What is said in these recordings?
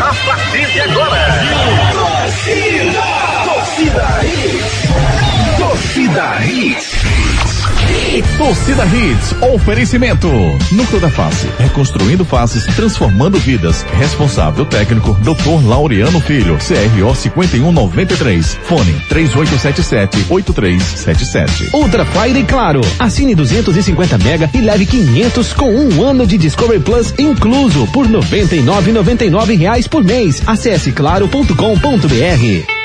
A partir de agora. Torcida Hits, oferecimento. Núcleo da Face, reconstruindo faces, transformando vidas. Responsável técnico, Dr. Laureano Filho, CRO 5193. Fone 3877-8377. Ultra Fire Claro. Assine 250 mega e leve 500 com um ano de Discovery Plus incluso por 99,99 reais por mês. Acesse claro.com.br.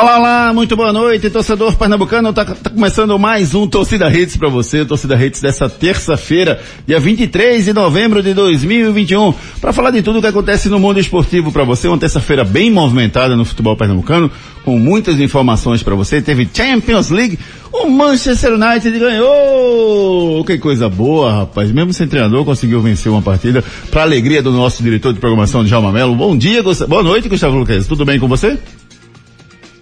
Olá, olá, muito boa noite, torcedor pernambucano. Tá, tá começando mais um Torcida Hits para você, Torcida Hits dessa terça-feira, dia 23 de novembro de 2021, para falar de tudo o que acontece no mundo esportivo para você. Uma terça-feira bem movimentada no futebol pernambucano, com muitas informações para você. Teve Champions League, o Manchester United ganhou! Que coisa boa, rapaz. Mesmo sem treinador, conseguiu vencer uma partida para alegria do nosso diretor de programação, Djalma Melo. Bom dia, boa noite, Gustavo Lucas. Tudo bem com você?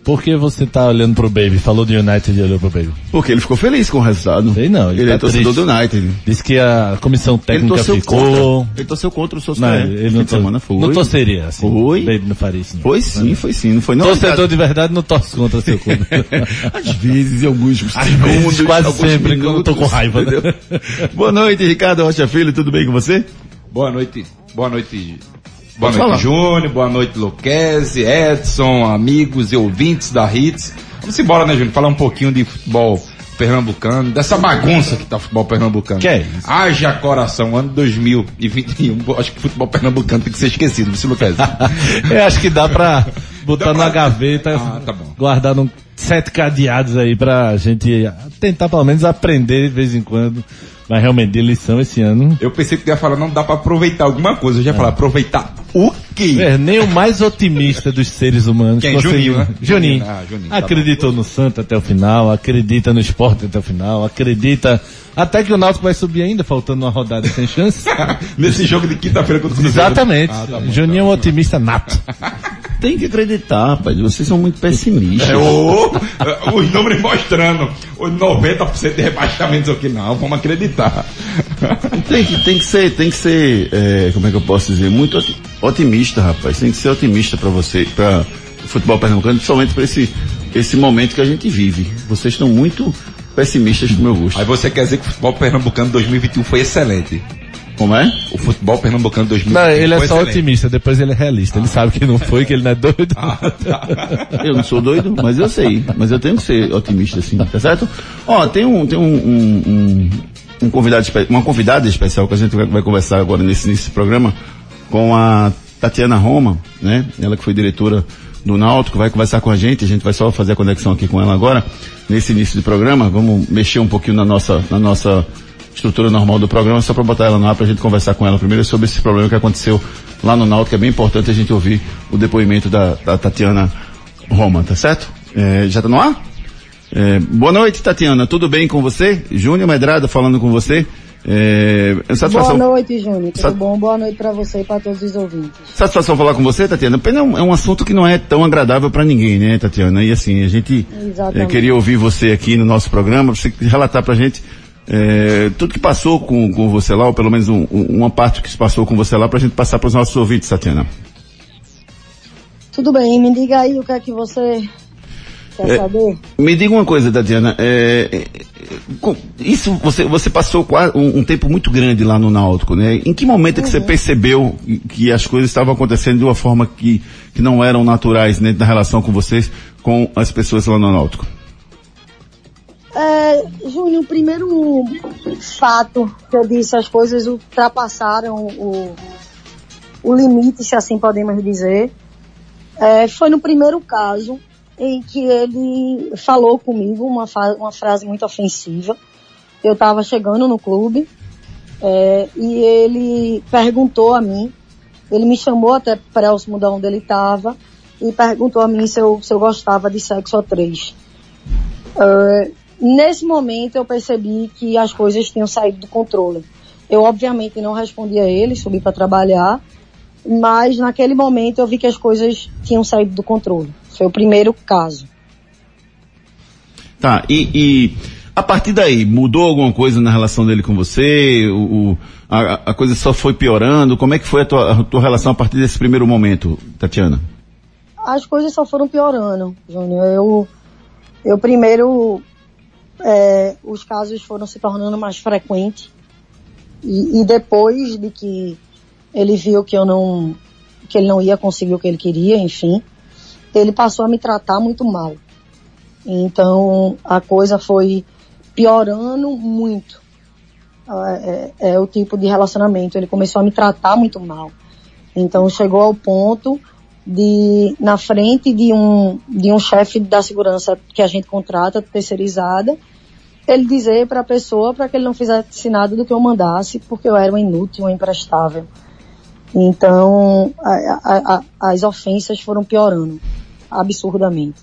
Por que você tá olhando pro Baby? Falou do United e olhou pro Baby. Porque ele ficou feliz com o resultado. Sei não. Ele, tá é torcedor triste. do United. Disse que a comissão técnica ele torceu ficou... contra. Ele torceu contra o Não, Soscaé. ele não, de semana foi. não torceria assim. Foi. Baby não faria isso. não. Foi sim, foi sim. Não foi não. Torcedor de verdade não torce contra seu clube. Às vezes, em alguns Às vezes, segundos, quase alguns sempre, quando eu tô com raiva, né? Boa noite, Ricardo Rocha Filho, tudo bem com você? Boa noite, boa noite, boa Pode noite. Júnior, boa noite Luquezzi, Edson, amigos e ouvintes da Hits. Vamos embora, né Júnior, falar um pouquinho de futebol pernambucano, dessa bagunça que tá o futebol pernambucano. Que é isso? Haja coração, ano 2021, acho que o futebol pernambucano tem que ser esquecido, viu, Luquezzi? Eu acho que dá pra botar Dá pra- na gaveta, Ah, tá guardar num sete cadeados aí pra gente tentar pelo menos aprender de vez em quando. Mas realmente, de lição esse ano. Eu pensei que ia falar, não dá pra aproveitar alguma coisa, eu já ia falar, aproveitar o quê? É, nem o mais otimista dos seres humanos. Quem? conseguiu- Juninho, né? Juninho. Ah, Juninho, tá Acreditou no Santa até o final, acredita no esporte até o final, acredita até que o Náutico vai subir ainda, faltando uma rodada sem chance. Nesse jogo de quinta-feira contra o Cruzeiro. Exatamente. Ah, tá bom, Juninho é um otimista nato. Tem que acreditar, rapaz. Vocês são muito pessimistas. É, ô, os números mostrando os 90% de rebaixamentos aqui, não, vamos acreditar. Tem que, tem que ser, tem que ser, é, como é que eu posso dizer, muito oti- otimista, rapaz. Tem que ser otimista para você, para o futebol pernambucano, principalmente para esse, esse momento que a gente vive. Vocês estão muito pessimistas do meu gosto. Aí você quer dizer que o futebol pernambucano 2021 foi excelente. Como é? O futebol pernambucano 2021 Não, ele é só excelente. otimista, depois ele é realista. Ele sabe que não foi, que ele não é doido. Ah, tá. Eu não sou doido, mas eu sei. Mas eu tenho que ser otimista, assim, tá certo? Ó, tem um, tem um, um, um, um convidado, uma convidada especial que a gente vai, vai conversar agora nesse, nesse programa com a Tatiana Roma, né? Ela que foi diretora do Náutico, vai conversar com a gente, a gente vai só fazer a conexão aqui com ela agora, nesse início do programa, vamos mexer um pouquinho na nossa, na nossa estrutura normal do programa, só para botar ela no ar para a gente conversar com ela primeiro sobre esse problema que aconteceu lá no Náutico, é bem importante a gente ouvir o depoimento da, da Tatiana Roma, tá certo? É, já tá no ar? É, boa noite, Tatiana, tudo bem com você? Júnior Medrada falando com você. É, satisfação, Boa noite, Júnior. Tudo Sa- bom? Boa noite para você e para todos os ouvintes. satisfação falar com você, Tatiana. Pena é um, é um assunto que não é tão agradável para ninguém, né, Tatiana? E assim, a gente é, queria ouvir você aqui no nosso programa, você relatar pra gente é, tudo que passou com, com você lá, ou pelo menos um- um- uma parte que se passou com você lá, pra gente passar para os nossos ouvintes, Tatiana. Tudo bem, me diga aí o que é que você quer É, saber. Me diga uma coisa, Tatiana. é, é, isso você, você passou um, um tempo muito grande lá no Náutico, né? Em que momento é que você percebeu que as coisas estavam acontecendo de uma forma que, que não eram naturais, né, na relação com vocês, com as pessoas lá no Náutico? É, Júnior, o primeiro fato que eu disse, as coisas ultrapassaram o, o limite, se assim podemos dizer, é, foi no primeiro caso em que ele falou comigo uma, uma frase muito ofensiva. Eu estava chegando no clube é, e ele perguntou a mim, ele me chamou até próximo de onde ele estava e perguntou a mim se eu, se eu gostava de sexo a três. É, nesse momento eu percebi que as coisas tinham saído do controle. Eu obviamente não respondi a ele, subi para trabalhar, mas naquele momento eu vi que as coisas tinham saído do controle. Foi o primeiro caso. Tá, e, e a partir daí, mudou alguma coisa na relação dele com você? O, o- a, a coisa só foi piorando? Como é que foi a tua, a tua relação a partir desse primeiro momento, Tatiana? As coisas só foram piorando, Júnior. Eu, eu primeiro, é, os casos foram se tornando mais frequentes. E, e depois de que ele viu que eu não, que ele não ia conseguir o que ele queria, enfim, ele passou a me tratar muito mal. Então a coisa foi piorando muito. Ah, É, é o tipo de relacionamento. Ele começou a me tratar muito mal. Então chegou ao ponto de, na frente de um, de um chefe da segurança que a gente contrata, terceirizada, ele dizer para a pessoa para que ele não fizesse nada do que eu mandasse, porque eu era um inútil, um imprestável. Então, a- a- a- as ofensas foram piorando absurdamente.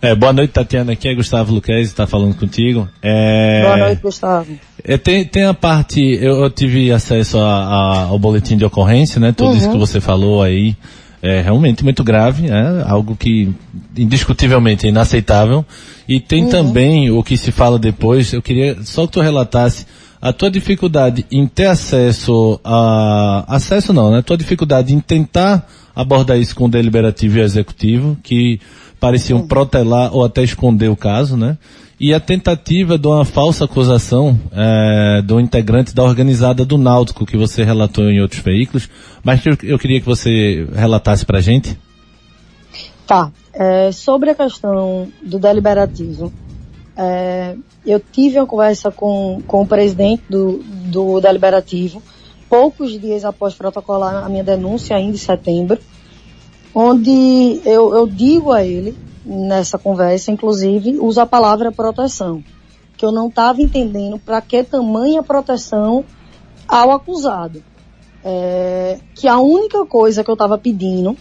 É, boa noite, Tatiana. Aqui é Gustavo Luquez, está falando contigo. É, Boa noite, Gustavo. é, tem, tem a parte, eu, eu tive acesso a- ao boletim de ocorrência, né? Tudo isso que você falou aí é realmente muito grave, é algo que indiscutivelmente é inaceitável. E tem também o que se fala depois, eu queria só que tu relatasse a tua dificuldade em ter acesso a, acesso não, né? Tua dificuldade em tentar abordar isso com o deliberativo e o executivo, que pareciam protelar ou até esconder o caso, né? E a tentativa de uma falsa acusação eh, do integrante da organizada do Náutico, que você relatou em outros veículos, mas que eu, eu queria que você relatasse pra gente. Tá. É, sobre a questão do deliberativo, é, eu tive uma conversa com, com o presidente do, do deliberativo, poucos dias após protocolar a minha denúncia, ainda em setembro, onde eu, eu digo a ele, nessa conversa, inclusive, uso a palavra proteção, que eu não estava entendendo para que tamanha proteção ao acusado. É, que a única coisa que eu estava pedindo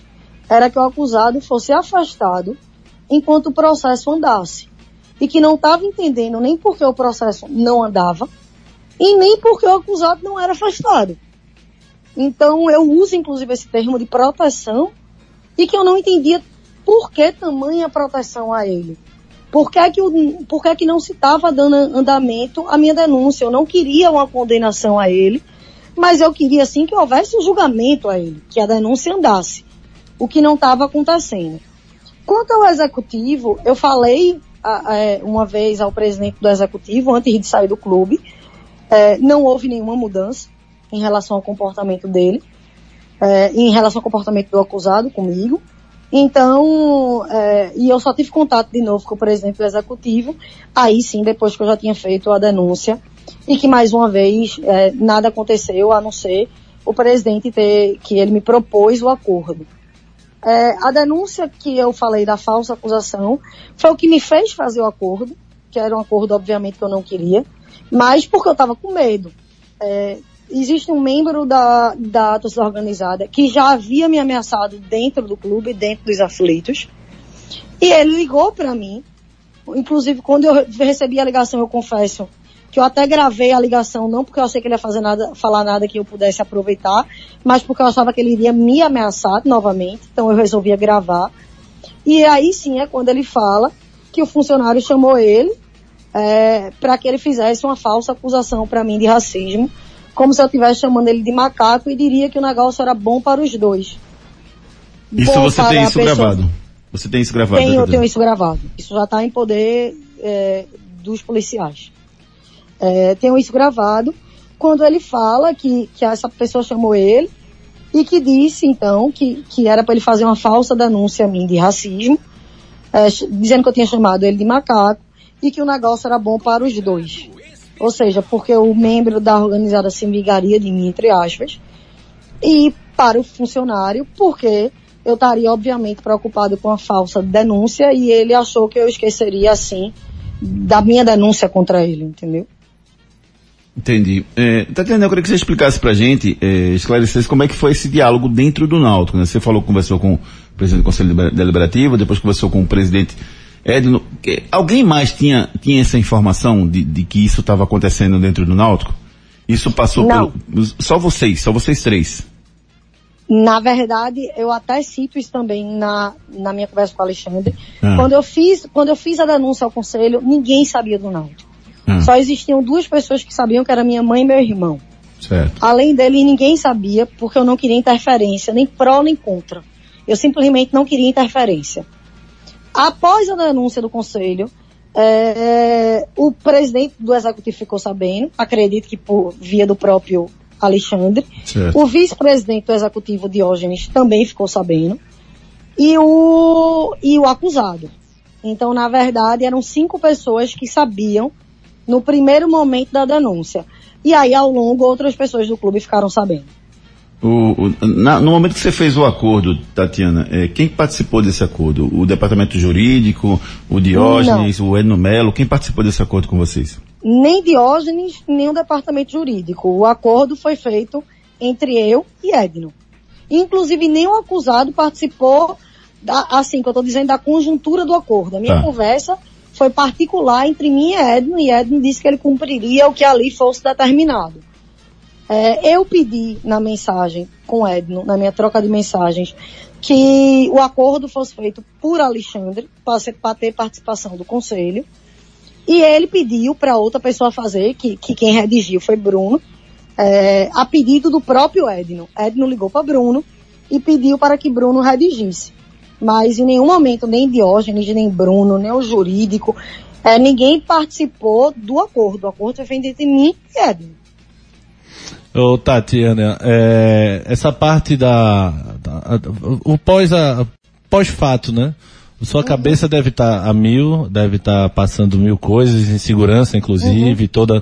era que o acusado fosse afastado enquanto o processo andasse. E que não estava entendendo nem porque o processo não andava e nem porque o acusado não era afastado. Então eu uso inclusive esse termo de proteção e que eu não entendia por que tamanha proteção a ele. Por que, que, o- por que, que não se estava dando andamento à minha denúncia? Eu não queria uma condenação a ele, mas eu queria sim que houvesse um julgamento a ele, que a denúncia andasse, o que não estava acontecendo. Quanto ao executivo, eu falei a- é, uma vez ao presidente do executivo, antes de sair do clube, é, não houve nenhuma mudança em relação ao comportamento dele, é, em relação ao comportamento do acusado comigo. Então, é, e eu só tive contato de novo com o presidente do executivo, aí sim, depois que eu já tinha feito a denúncia, e que mais uma vez é, nada aconteceu a não ser o presidente ter, que ele me propôs o acordo. É, a denúncia que eu falei da falsa acusação foi o que me fez fazer o acordo, que era um acordo, obviamente, que eu não queria, mas porque eu estava com medo. É, existe um membro da, da torcida organizada que já havia me ameaçado dentro do clube, dentro dos aflitos, e ele ligou para mim, inclusive quando eu recebi a ligação, eu confesso que eu até gravei a ligação, não porque eu achei que ele ia fazer nada, falar nada que eu pudesse aproveitar, mas porque eu achava que ele iria me ameaçar novamente, então eu resolvia gravar. E aí sim é quando ele fala que o funcionário chamou ele é, para que ele fizesse uma falsa acusação para mim de racismo, como se eu estivesse chamando ele de macaco e diria que o negócio era bom para os dois. Isso Bom você tem isso pessoa- gravado? Você tem isso gravado? tenho, eu tenho isso gravado. Isso já está em poder é, dos policiais. É, tenho isso gravado quando ele fala que, que essa pessoa chamou ele e que disse, então, que, que era para ele fazer uma falsa denúncia a mim de racismo, é, dizendo que eu tinha chamado ele de macaco e que o negócio era bom para os dois. Ou seja, porque o membro da organizada se vingaria de mim, entre aspas, e para o funcionário, porque eu estaria obviamente preocupado com a falsa denúncia e ele achou que eu esqueceria assim da minha denúncia contra ele, entendeu? Entendi. É, Tatiana, eu queria que você explicasse pra gente, é, esclarecesse como é que foi esse diálogo dentro do Náutico, né? Você falou que conversou com o presidente do Conselho Deliber- Deliberativo, depois conversou com o presidente Edno, alguém mais tinha, tinha essa informação de, de que isso estava acontecendo dentro do Náutico? Isso passou Não. pelo. Só vocês, só vocês três. Na verdade, eu até cito isso também na, na minha conversa com o Alexandre. Ah. Quando, eu fiz, quando eu fiz a denúncia ao conselho, ninguém sabia do Náutico. Ah. Só existiam duas pessoas que sabiam, que era minha mãe e meu irmão. Certo. Além dele, ninguém sabia, porque eu não queria interferência, nem pró nem contra. Eu simplesmente não queria interferência. Após a denúncia do conselho, é, o presidente do executivo ficou sabendo, acredito que por via do próprio Alexandre. Certo. O vice-presidente do executivo, Diógenes, também ficou sabendo. E o, e o acusado. Então, na verdade, eram cinco pessoas que sabiam no primeiro momento da denúncia. E aí, ao longo, outras pessoas do clube ficaram sabendo. O, o- na- no momento que você fez o acordo, Tatiana, eh, quem participou desse acordo? O departamento jurídico, o Diógenes, o Edno Melo, quem participou desse acordo com vocês? Nem Diógenes, nem o departamento jurídico. O acordo foi feito entre eu e Edno. Inclusive, nem o acusado participou, da, assim, que eu estou dizendo, da conjuntura do acordo. A minha Tá. conversa foi particular entre mim e Edno, e Edno disse que ele cumpriria o que ali fosse determinado. É, eu pedi na mensagem com Edno, na minha troca de mensagens, que o acordo fosse feito por Alexandre, para ter participação do conselho, e ele pediu para outra pessoa fazer, que, que quem redigiu foi Bruno, é, a pedido do próprio Edno. Edno ligou para Bruno e pediu para que Bruno redigisse. Mas em nenhum momento, nem Diógenes, nem Bruno, nem o jurídico, é, ninguém participou do acordo. O acordo foi feito entre mim e Edno. Ô, Tatiana, é, essa parte da, da- o pós a, pós-fato, né? Sua cabeça deve estar a mil, deve estar passando mil coisas, insegurança, inclusive, toda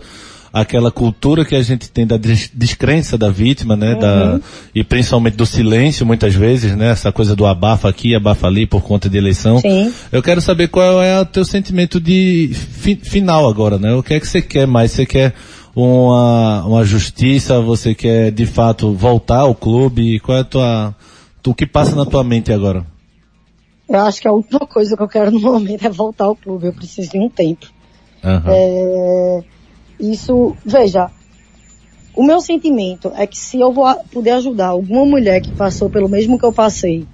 aquela cultura que a gente tem da des- descrença da vítima, né? Da, e principalmente do silêncio, muitas vezes, né? Essa coisa do abafa aqui, abafa ali por conta de eleição. Sim. Eu quero saber qual é o teu sentimento de fi- final agora, né? O que é que você quer mais? Você quer uma, uma justiça? Você quer de fato voltar ao clube? Qual é a tua, o que passa na tua mente agora? Eu acho que a última coisa que eu quero no momento é voltar ao clube. Eu preciso de um tempo. Aham. É, isso, veja, o meu sentimento é que se eu vou puder ajudar alguma mulher que passou pelo mesmo que eu passei,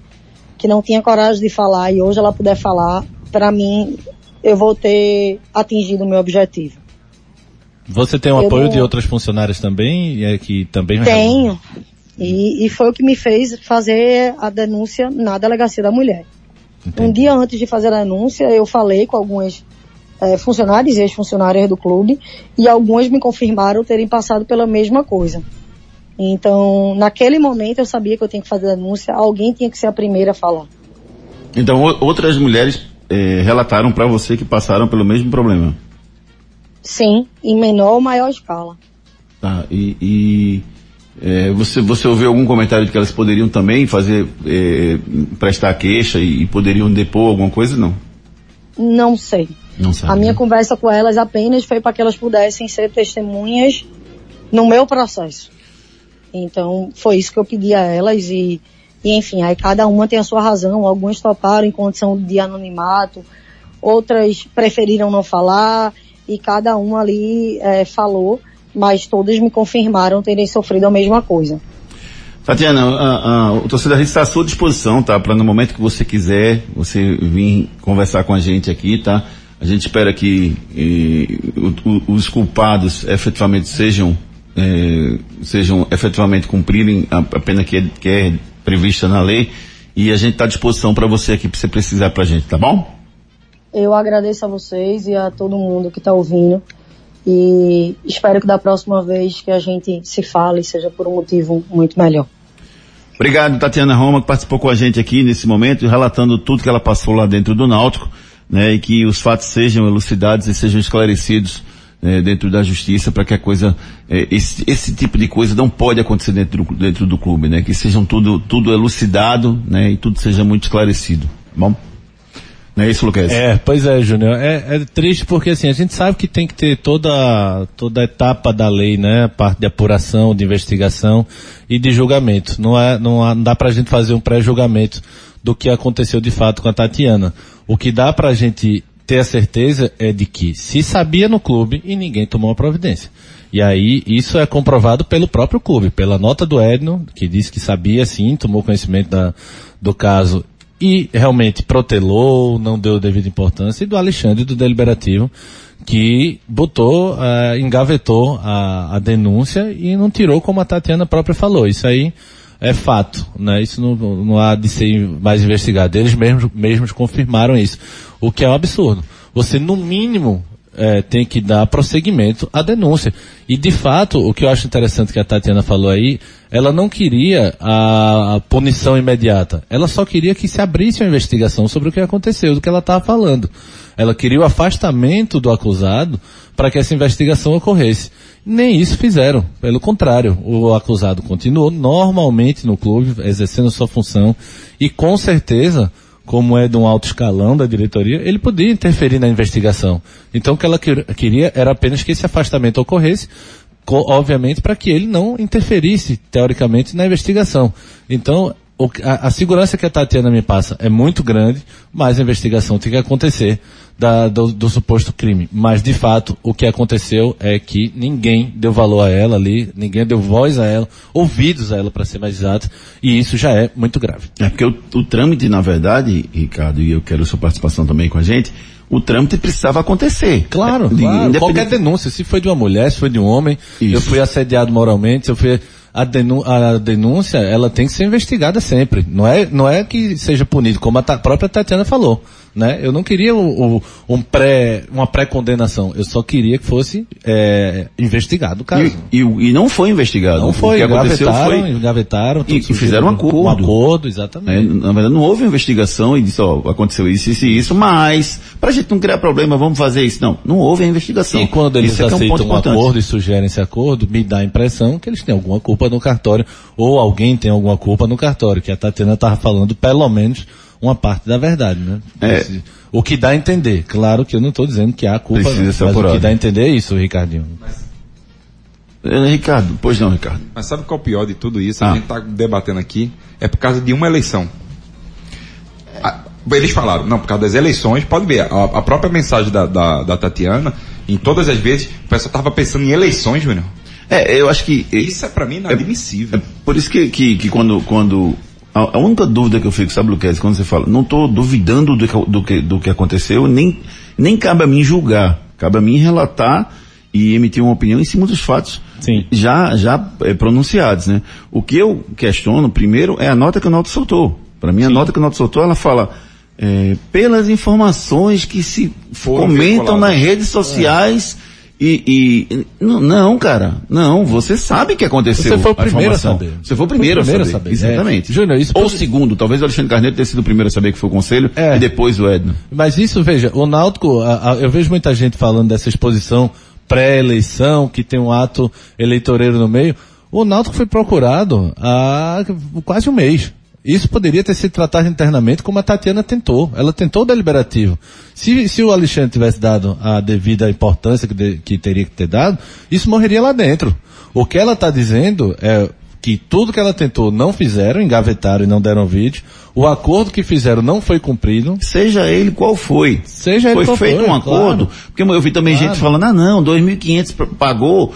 que não tinha coragem de falar e hoje ela puder falar, para mim, eu vou ter atingido o meu objetivo. Você tem o eu apoio não- de outras funcionárias também? É que também Tenho. E, e foi o que me fez fazer a denúncia na delegacia da mulher. Um dia antes de fazer a denúncia, eu falei com algumas eh, funcionários e ex-funcionárias do clube e algumas me confirmaram terem passado pela mesma coisa. Então, naquele momento eu sabia que eu tinha que fazer a denúncia, alguém tinha que ser a primeira a falar. Então, outras mulheres eh, relataram para você que passaram pelo mesmo problema. Sim, em menor ou maior escala. Tá, e, e, eh, você, você ouviu algum comentário de que elas poderiam também fazer, eh, prestar queixa e, e poderiam depor alguma coisa? Não. Não sei. A minha conversa com elas apenas foi para que elas pudessem ser testemunhas no meu processo. Então, foi isso que eu pedi a elas e, e enfim, aí cada uma tem a sua razão. Algumas toparam em condição de anonimato, outras preferiram não falar e cada uma ali eh, falou, mas todas me confirmaram terem sofrido a mesma coisa. Tatiana, a, a, o torcedor está à sua disposição, tá? Para no momento que você quiser, você vir conversar com a gente aqui, tá? A gente espera que eh, o- o- os culpados efetivamente sejam, eh, sejam efetivamente cumprirem a, a pena que é, que é prevista na lei e a gente está à disposição para você aqui, para você precisar para a gente, tá bom? Eu agradeço a vocês e a todo mundo que está ouvindo e espero que da próxima vez que a gente se fale seja por um motivo muito melhor. Obrigado, Tatiana Roma, que participou com a gente aqui nesse momento, relatando tudo que ela passou lá dentro do Náutico, né, e que os fatos sejam elucidados e sejam esclarecidos né, dentro da justiça para que a coisa, eh, esse, esse tipo de coisa não pode acontecer dentro do, dentro do clube, né, que sejam tudo, tudo elucidado, né, e tudo seja muito esclarecido, tá bom? Não é isso, Lucas? É, pois é, Júnior. É, é triste porque assim, a gente sabe que tem que ter toda, toda a etapa da lei, né? A parte de apuração, de investigação e de julgamento. Não é, não, há- não dá gente fazer um pré-julgamento do que aconteceu de fato com a Tatiana. O que dá pra gente ter a certeza é de que se sabia no clube e ninguém tomou a providência. E aí, isso é comprovado pelo próprio clube, pela nota do Edno, que disse que sabia sim, tomou conhecimento da, do caso e realmente protelou, não deu devida importância, e do Alexandre do Deliberativo, que botou, uh, engavetou a, a denúncia e não tirou como a Tatiana própria falou. Isso aí é fato, né? Isso não, não há de ser mais investigado. Eles mesmos, mesmos confirmaram isso. O que é um absurdo. Você, no mínimo, é, tem que dar prosseguimento à denúncia. E de fato, o que eu acho interessante que a Tatiana falou aí, ela não queria a, a punição imediata. Ela só queria que se abrisse uma investigação sobre o que aconteceu, do que ela estava falando. Ela queria o afastamento do acusado para que essa investigação ocorresse. Nem isso fizeram. Pelo contrário, o acusado continuou normalmente no clube, exercendo sua função e com certeza como é de um alto escalão da diretoria, ele podia interferir na investigação. Então o que ela queria era apenas que esse afastamento ocorresse, obviamente para que ele não interferisse, teoricamente, na investigação. Então, a, a, segurança que a Tatiana me passa é muito grande, mas a investigação tem que acontecer da, do, do, suposto crime. Mas, de fato, o que aconteceu é que ninguém deu valor a ela ali, ninguém deu voz a ela, ouvidos a ela, para ser mais exato, e isso já é muito grave. É porque o, o trâmite, na verdade, Ricardo, e eu quero sua participação também com a gente, o trâmite precisava acontecer. Claro, é, claro. qualquer denúncia, se foi de uma mulher, se foi de um homem, isso. eu fui assediado moralmente, se eu fui a, denú a denúncia ela tem que ser investigada sempre. Não é, não é que seja punido, como a própria Tatiana falou. Né? Eu não queria o, um pré, uma pré-condenação. Eu só queria que fosse é, investigado o caso. E, e, e, não foi investigado. Não foi. O que aconteceu foi... Engavetaram. E, e fizeram um acordo. Um acordo, exatamente. É, na verdade, não houve investigação e disse, ó, aconteceu isso, isso e isso, mas, pra gente não criar problema, vamos fazer isso. Não, não houve a investigação. E quando eles isso aceitam é um, um acordo e sugerem esse acordo, me dá a impressão que eles têm alguma culpa no cartório, ou alguém tem alguma culpa no cartório, que a Tatiana estava falando, pelo menos, uma parte da verdade, né? É. O que dá a entender. Claro que eu não estou dizendo que há culpa, Precisa ser mas apurado. o que dá a entender é isso, Ricardinho. É, Ricardo, pois não, Ricardo. Mas sabe qual é o pior de tudo isso? Ah. A gente está debatendo aqui, é por causa de uma eleição. eles falaram, não, por causa das eleições, pode ver, a, a própria mensagem da, da, da, Tatiana, em todas as vezes, o pessoal estava pensando em eleições, Júnior. É, eu acho que. Isso é para mim inadmissível. É, é por isso que, que, que quando, quando a, única dúvida que eu fico, sabe, Luquez, quando você fala, não estou duvidando do que, do, que, do que aconteceu, nem, nem cabe a mim julgar. Cabe a mim relatar e emitir uma opinião em cima dos fatos Sim. já, já é, pronunciados, né? O que eu questiono, primeiro, é a nota que o Nauto soltou. Para mim, a Sim. nota que o Nauto soltou, ela fala, é, pelas informações que se Foram comentam nas redes sociais, é e, e, não, cara, não, você sabe que aconteceu. Você foi o primeiro a saber. Você foi o primeiro, foi o primeiro a saber. saber. Exatamente. É. Júnior, isso Ou o segundo, talvez o Alexandre Carneiro tenha sido o primeiro a saber que foi o conselho é. e depois o Edno. Mas isso, veja, o Náutico, a, a, eu vejo muita gente falando dessa exposição pré-eleição, que tem um ato eleitoreiro no meio. O Náutico foi procurado há quase um mês. Isso poderia ter sido tratado internamente como a Tatiana tentou. Ela tentou o deliberativo. Se, se o Alexandre tivesse dado a devida importância que, de, que teria que ter dado, isso morreria lá dentro. O que ela está dizendo é que tudo que ela tentou não fizeram, engavetaram e não deram vídeo. O acordo que fizeram não foi cumprido. Seja ele qual foi. Seja foi ele feito foi, um acordo. Claro. Porque eu vi também claro. gente falando, ah não, 2.500 pagou.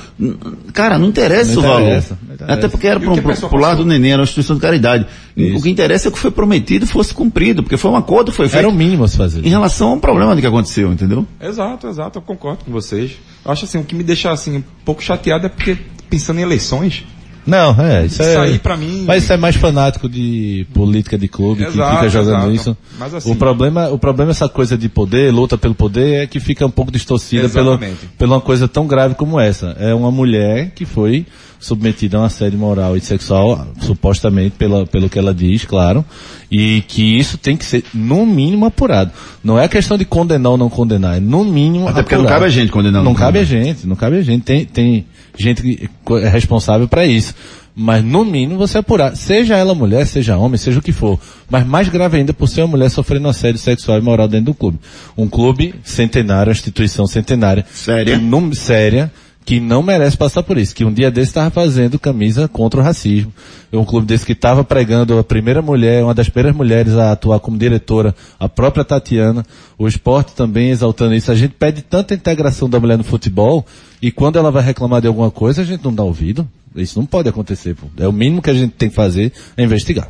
Cara, não interessa não o valor. Interessa, interessa. Até porque era para o lado do neném, era uma instituição de caridade. Isso. O que interessa é que foi prometido fosse cumprido, porque foi um acordo, foi feito. Era o mínimo a se fazer. Em relação ao problema do que aconteceu, entendeu? Exato, exato, eu concordo com vocês. Eu acho assim, o que me deixa assim um pouco chateado é porque pensando em eleições, não, é, isso, isso é. aí pra mim. Mas isso é mais fanático de política de clube exato, que fica jogando exato. isso. Mas assim, o problema, o problema é essa coisa de poder, luta pelo poder, é que fica um pouco distorcida pela, pela uma coisa tão grave como essa. É uma mulher que foi submetida a uma assédio moral e sexual, supostamente pela, pelo que ela diz, claro, e que isso tem que ser, no mínimo, apurado. Não é questão de condenar ou não condenar, é no mínimo Até apurado. porque não cabe a gente condenar. Não, não cabe a gente, não cabe a gente. Tem, tem gente que é responsável para isso. Mas no mínimo você apurar, seja ela mulher, seja homem, seja o que for. Mas mais grave ainda por ser uma mulher sofrendo assédio sexual e moral dentro do clube. Um clube centenário, uma instituição centenária. Séria. Que, séria que não merece passar por isso, que um dia desse estava fazendo camisa contra o racismo. Um clube desse que estava pregando a primeira mulher, uma das primeiras mulheres a atuar como diretora, a própria Tatiana, o esporte também exaltando isso. A gente pede tanta integração da mulher no futebol e quando ela vai reclamar de alguma coisa, a gente não dá ouvido. Isso não pode acontecer. Pô. É o mínimo que a gente tem que fazer é investigar.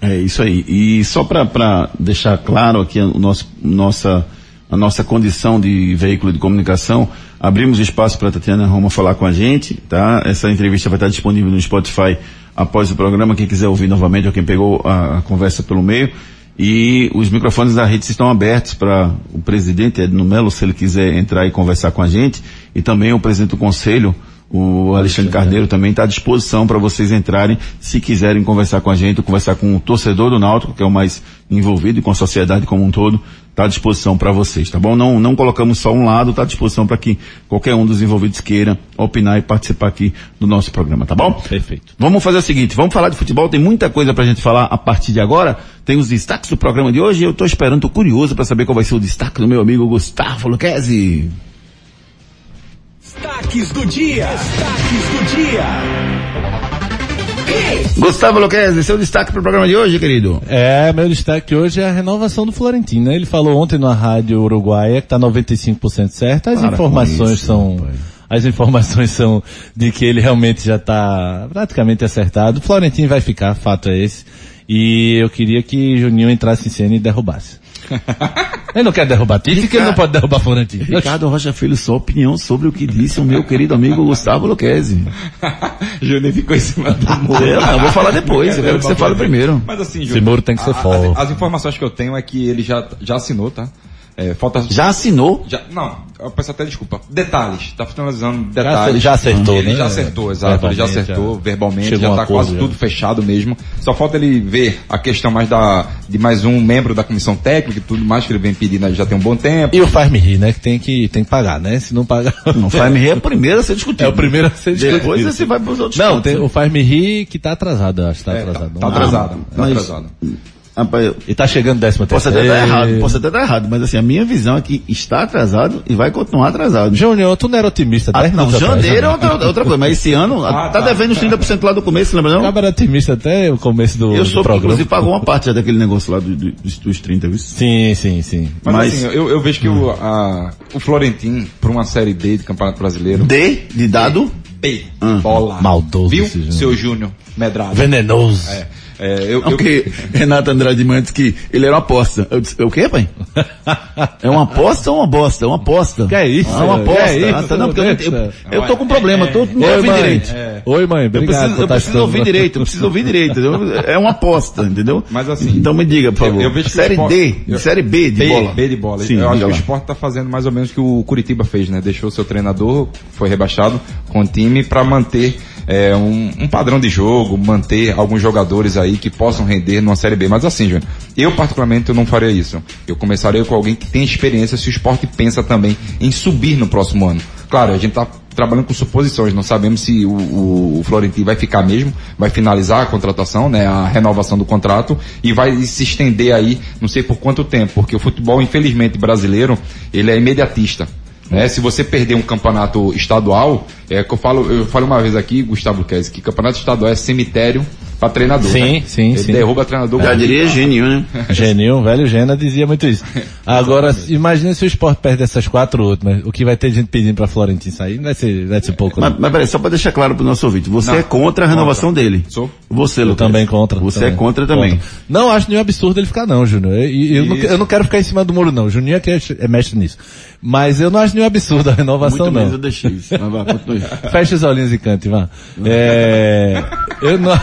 É isso aí. E só para deixar claro aqui o nosso, nossa, a nossa condição de veículo de comunicação, abrimos espaço para a Tatiana Roma falar com a gente, tá? Essa entrevista vai estar disponível no Spotify após o programa, quem quiser ouvir novamente ou quem pegou a, a conversa pelo meio. E os microfones da rede estão abertos para o presidente Edno Melo, se ele quiser entrar e conversar com a gente, e também o presidente do conselho, o Alexandre Carneiro também está à disposição para vocês entrarem, se quiserem conversar com a gente, ou conversar com o torcedor do Náutico, que é o mais envolvido, e com a sociedade como um todo, está à disposição para vocês, tá bom? Não, não colocamos só um lado, está à disposição para que qualquer um dos envolvidos queira opinar e participar aqui do nosso programa, tá bom? Perfeito. Vamos fazer o seguinte, vamos falar de futebol, tem muita coisa pra gente falar a partir de agora, tem os destaques do programa de hoje, e eu tô esperando, tô curioso para saber qual vai ser o destaque do meu amigo Gustavo Luquezzi. Destaques do dia. Destaques do dia. Gustavo Luquezzi, seu destaque pro programa de hoje, querido? É, meu destaque hoje é a renovação do Florentino. né? Ele falou ontem na rádio uruguaia que está 95% certo. As Para informações isso, são, as informações são de que ele realmente já está praticamente acertado. O Florentino vai ficar, fato é esse. E eu queria que Juninho entrasse em cena e derrubasse. ele não quer derrubar Tite, que ele não pode derrubar Florentino. Ricardo Rocha Filho, sua opinião sobre o que disse o meu querido amigo Gustavo Luquezzi. Júnior ficou em cima do muro. Eu, eu vou falar depois, eu quero que você fale primeiro. Mas assim, Esse muro tem que ser a- forte. As, as informações que eu tenho é que ele já, já assinou, tá? É, falta... Já assinou? Já, não, eu peço até desculpa. Detalhes, tá finalizando detalhes. já acertou, ele né? já acertou, exato. Ele já acertou já. verbalmente, Chegou já tá acordo, quase já. tudo fechado mesmo. Só falta ele ver a questão mais da, de mais um membro da comissão técnica e tudo mais que ele vem pedindo já tem um bom tempo. E o Faz Me Rir, né? Que tem que, tem que pagar, né? Se não pagar... Não, o Fime é o primeiro a ser discutido. É o primeiro a ser discutido. Depois você vai pros outros Não, tem o Faz Me Rir que tá atrasado, eu acho. Tá É, tá- atrasado. tá Não- atrasado, tá mas- atrasado. Eu E tá chegando décima posso até terceira. estar errado, posso até estar errado, mas assim, a minha visão é que está atrasado e vai continuar atrasado. Júnior, tu não era otimista, Ah, 10 não, janeiro é né? outra, outra coisa, mas esse ano Ah, tá, tá. devendo os 30% lá do começo, lembra O não? cara era otimista até o começo do, Eu do sou, programa. inclusive, pagou uma parte daquele negócio lá do- do- dos, dos 30, viu? Sim, sim, sim. Mas, Mas- assim, eu, eu vejo que o, a, o Florentino, por uma série B de Campeonato Brasileiro, D, de dado, B, Ah. bola. Maldoso Viu, seu Júnior Medrado? Venenoso. É, é, eu, eu, Porque Renato Andrade Mantes que ele era uma aposta. Eu disse, o quê, pai? É uma aposta ou uma bosta? É uma aposta. Que é isso? É uma aposta. é isso, Ah, tá, não, porque eu, não- eu, eu tô com um problema, tô, não Oi, ouvi mãe. direito. Oi, mãe. Eu Obrigado preciso, por eu tá preciso ouvir direito, eu preciso ouvir direito? É uma aposta, entendeu? Mas assim, Então me diga, por eu- favor. eu vejo série o Sport- D, eu- série B de B, bola. B de bola. Sim, eu acho que o lá. Sport tá fazendo mais ou menos o que o Curitiba fez, né? Deixou seu treinador, foi rebaixado com o time para manter é, um, um padrão de jogo, manter alguns jogadores aí que possam render numa Série B. Mas assim, Júnior, eu particularmente eu não faria isso. Eu começaria com alguém que tem experiência se o Sport pensa também em subir no próximo ano. Claro, a gente tá trabalhando com suposições, não sabemos se o, o, o Florentino vai ficar mesmo, vai finalizar a contratação, né, a renovação do contrato e vai se estender aí, não sei por quanto tempo, porque o futebol, infelizmente, brasileiro, ele é imediatista. Né? Se você perder um campeonato estadual, é que eu falo, eu falo uma vez aqui, Gustavo Kess, que campeonato estadual é cemitério para treinador. Sim, né? sim, Ele sim. derruba treinador. Já diria gênio, né? Genil, velho Gena dizia muito isso. Agora, imagina se o Sport perde essas quatro últimas. O que vai ter gente pedindo pra Florentino sair? Não vai ser, vai ser pouco. Mas, não. mas peraí, só pra deixar claro pro nosso ouvinte, você Não, é contra a renovação dele. Sou. Você, Eu Lucas. também contra. Você também. é contra também. Contra. Não acho nenhum absurdo ele ficar não, Júnior. Eu, eu, não, eu não quero ficar em cima do muro não. O Juninho é que é, é mestre nisso. Mas eu não acho nenhum absurdo a renovação Muito menos eu não. deixei isso. Mas continue. Feche os olhinhos e cante, vá. É, eu, não,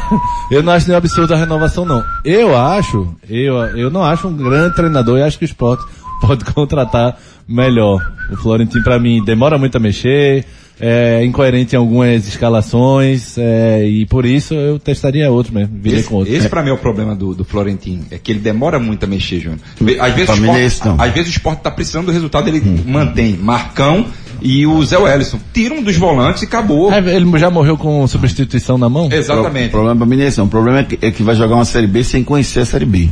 eu não acho nenhum absurdo a renovação, não. Eu acho, eu, eu não acho um grande treinador e acho que o esporte pode contratar melhor. O Florentino, pra mim, demora muito a mexer, é incoerente em algumas escalações, é, e por isso eu testaria outro mesmo, viria Esse, com outro. esse pra mim é o problema do, do Florentino, é que ele demora muito a mexer, Júnior. Às vezes, o esporte, é esse, às vezes o esporte tá precisando do resultado, ele mantém Marcão e o Zé Wellison. Tira um dos volantes e acabou. É, ele já morreu com substituição na mão? O Exatamente. problema pra mim não é. O problema é que, é que vai jogar uma Série B sem conhecer a Série B.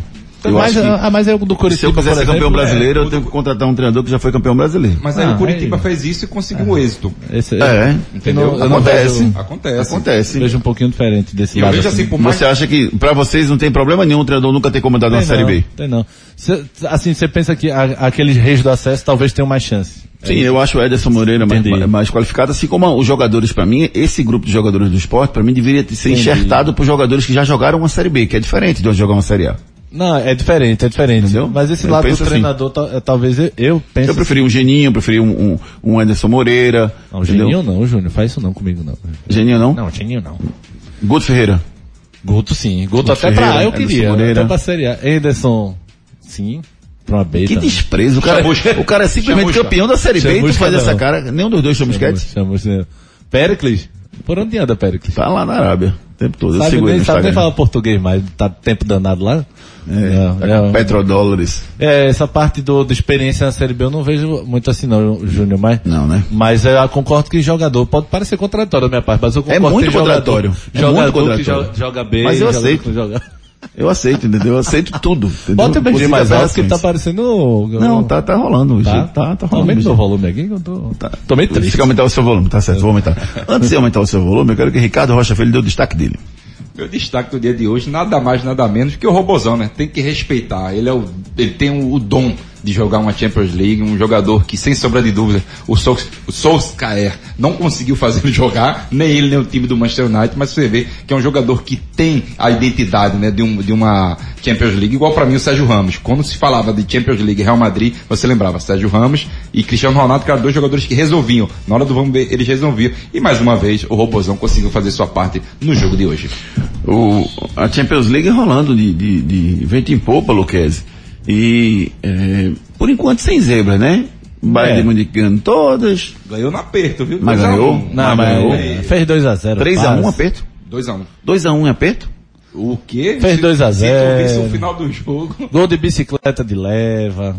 Eu mais, acho que ah, mas é o do Curitiba, Se eu quiser por ser campeão exemplo, é- brasileiro, eu tenho que contratar um treinador que já foi campeão brasileiro. Mas aí Ah, o Curitiba aí- fez isso e conseguiu um êxito. Esse, É, Entendeu? Eu não acontece. vejo- Acontece. Acontece. eu vejo um pouquinho diferente desse eu lado. vejo assim, por mais Você acha que pra vocês não tem problema nenhum o treinador nunca ter comandado uma Tem Série não, B? Tem não. Cê- assim, você pensa que a- aqueles reis do acesso talvez tenham mais chance. Sim, eu acho o Ederson Moreira mais, mais- qualificado, assim como os jogadores pra mim, esse grupo de jogadores do esporte, pra mim deveria ser Entendi. enxertado por jogadores que já jogaram uma Série B, que é diferente de jogar uma Série A. Não, é diferente, é diferente. Entendeu? Mas esse Eu lado do assim. treinador, é, talvez eu, eu pense. Eu preferi um Geninho, preferi um, um, um Ederson Moreira. Não, entendeu? Geninho não, Júnior, faz isso não comigo não. Geninho não? Não, Geninho não. Guto Ferreira. Guto sim, Guto, Guto até Ferreira, pra A eu queria, Moreira. até pra Série A. Anderson, sim, pra uma B Que também. desprezo, o cara, Chamusca. o cara é simplesmente Chamusca. campeão da Série B e tu Chamusca faz não. essa cara. Nenhum dos dois chamou, Pericles? Por onde anda Pericles? Tá lá na Arábia, o tempo todo. Eu Sabe ele nem, sabe nem falar português mais, tá tempo danado lá? É, com é, petrodólares. é, essa parte do, do experiência na Série B eu não vejo muito assim não, Júnior, mas... Não, né? Mas eu concordo que jogador, pode parecer contraditório da minha parte, mas eu concordo É muito que contraditório. Jogador, É jogador muito que contraditório. joga, joga bem, Mas eu aceito. que Joga... Eu aceito, entendeu? Eu aceito tudo. Entendeu? Bota o BG mais alto que tá parecendo... Não, tá, tá rolando hoje. Tá, Tá, tá, rolando. Aumenta o volume aqui que eu tô... Tá. Tô meio triste. quer aumentar o seu volume, tá certo, vou aumentar. Antes de aumentar o seu volume, eu quero que Ricardo Rocha Filho dê o destaque dele. Meu destaque do dia de hoje, nada mais, nada menos que o Robozão, né? Tem que respeitar. Ele, é o, ele tem o, o dom de jogar uma Champions League, um jogador que, sem sombra de dúvida, o, Sol, o Solskjaer não conseguiu fazer ele jogar, nem ele, nem o time do Manchester United, mas você vê que é um jogador que tem a identidade, né, de, um, de uma Champions League, igual para mim o Sérgio Ramos. Quando se falava de Champions League Real Madrid, você lembrava Sérgio Ramos e Cristiano Ronaldo, que eram dois jogadores que resolviam. Na hora do vamos ver, eles resolviam. E mais uma vez, o Robozão conseguiu fazer sua parte no jogo de hoje. O, a Champions League rolando de, de, de vento em popa, Luquezzi. E, é, por enquanto, sem zebra, né? Bayern É. de Munique ganhando todas. Ganhou no aperto, viu? Mas 2 a 1. ganhou? Não, Mas ganhou. é, fez 2x0. 3x1 aperto. 2 a 1. 2x1 em aperto. O quê? Fez Se- 2 a Se 0. tu o final do jogo. Gol de bicicleta de leva.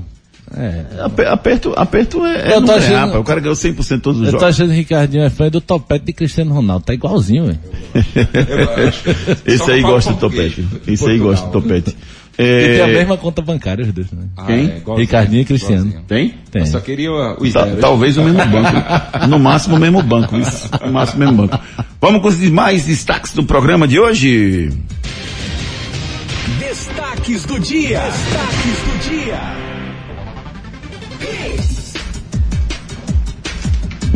É. Ape- Aperto, aperto é, é Eu não tô ganhar, achando- rapaz. O cara ganhou 100% todos os Eu tô jogos. achando que o Ricardinho é fã do topete de Cristiano Ronaldo. Tá igualzinho, velho. Esse aí gosta do topete. Esse aí gosta do topete. E tem a É, mesma conta bancária, os dois, né? Quem? igualzinho, Ricardinho e Cristiano. igualzinho. Tem? Tem. Eu só queria os Ta- zeros. talvez o mesmo banco. No máximo o mesmo banco. Isso. No máximo o mesmo banco. Vamos com os demais destaques do programa de hoje. Destaques do dia. Destaques do dia.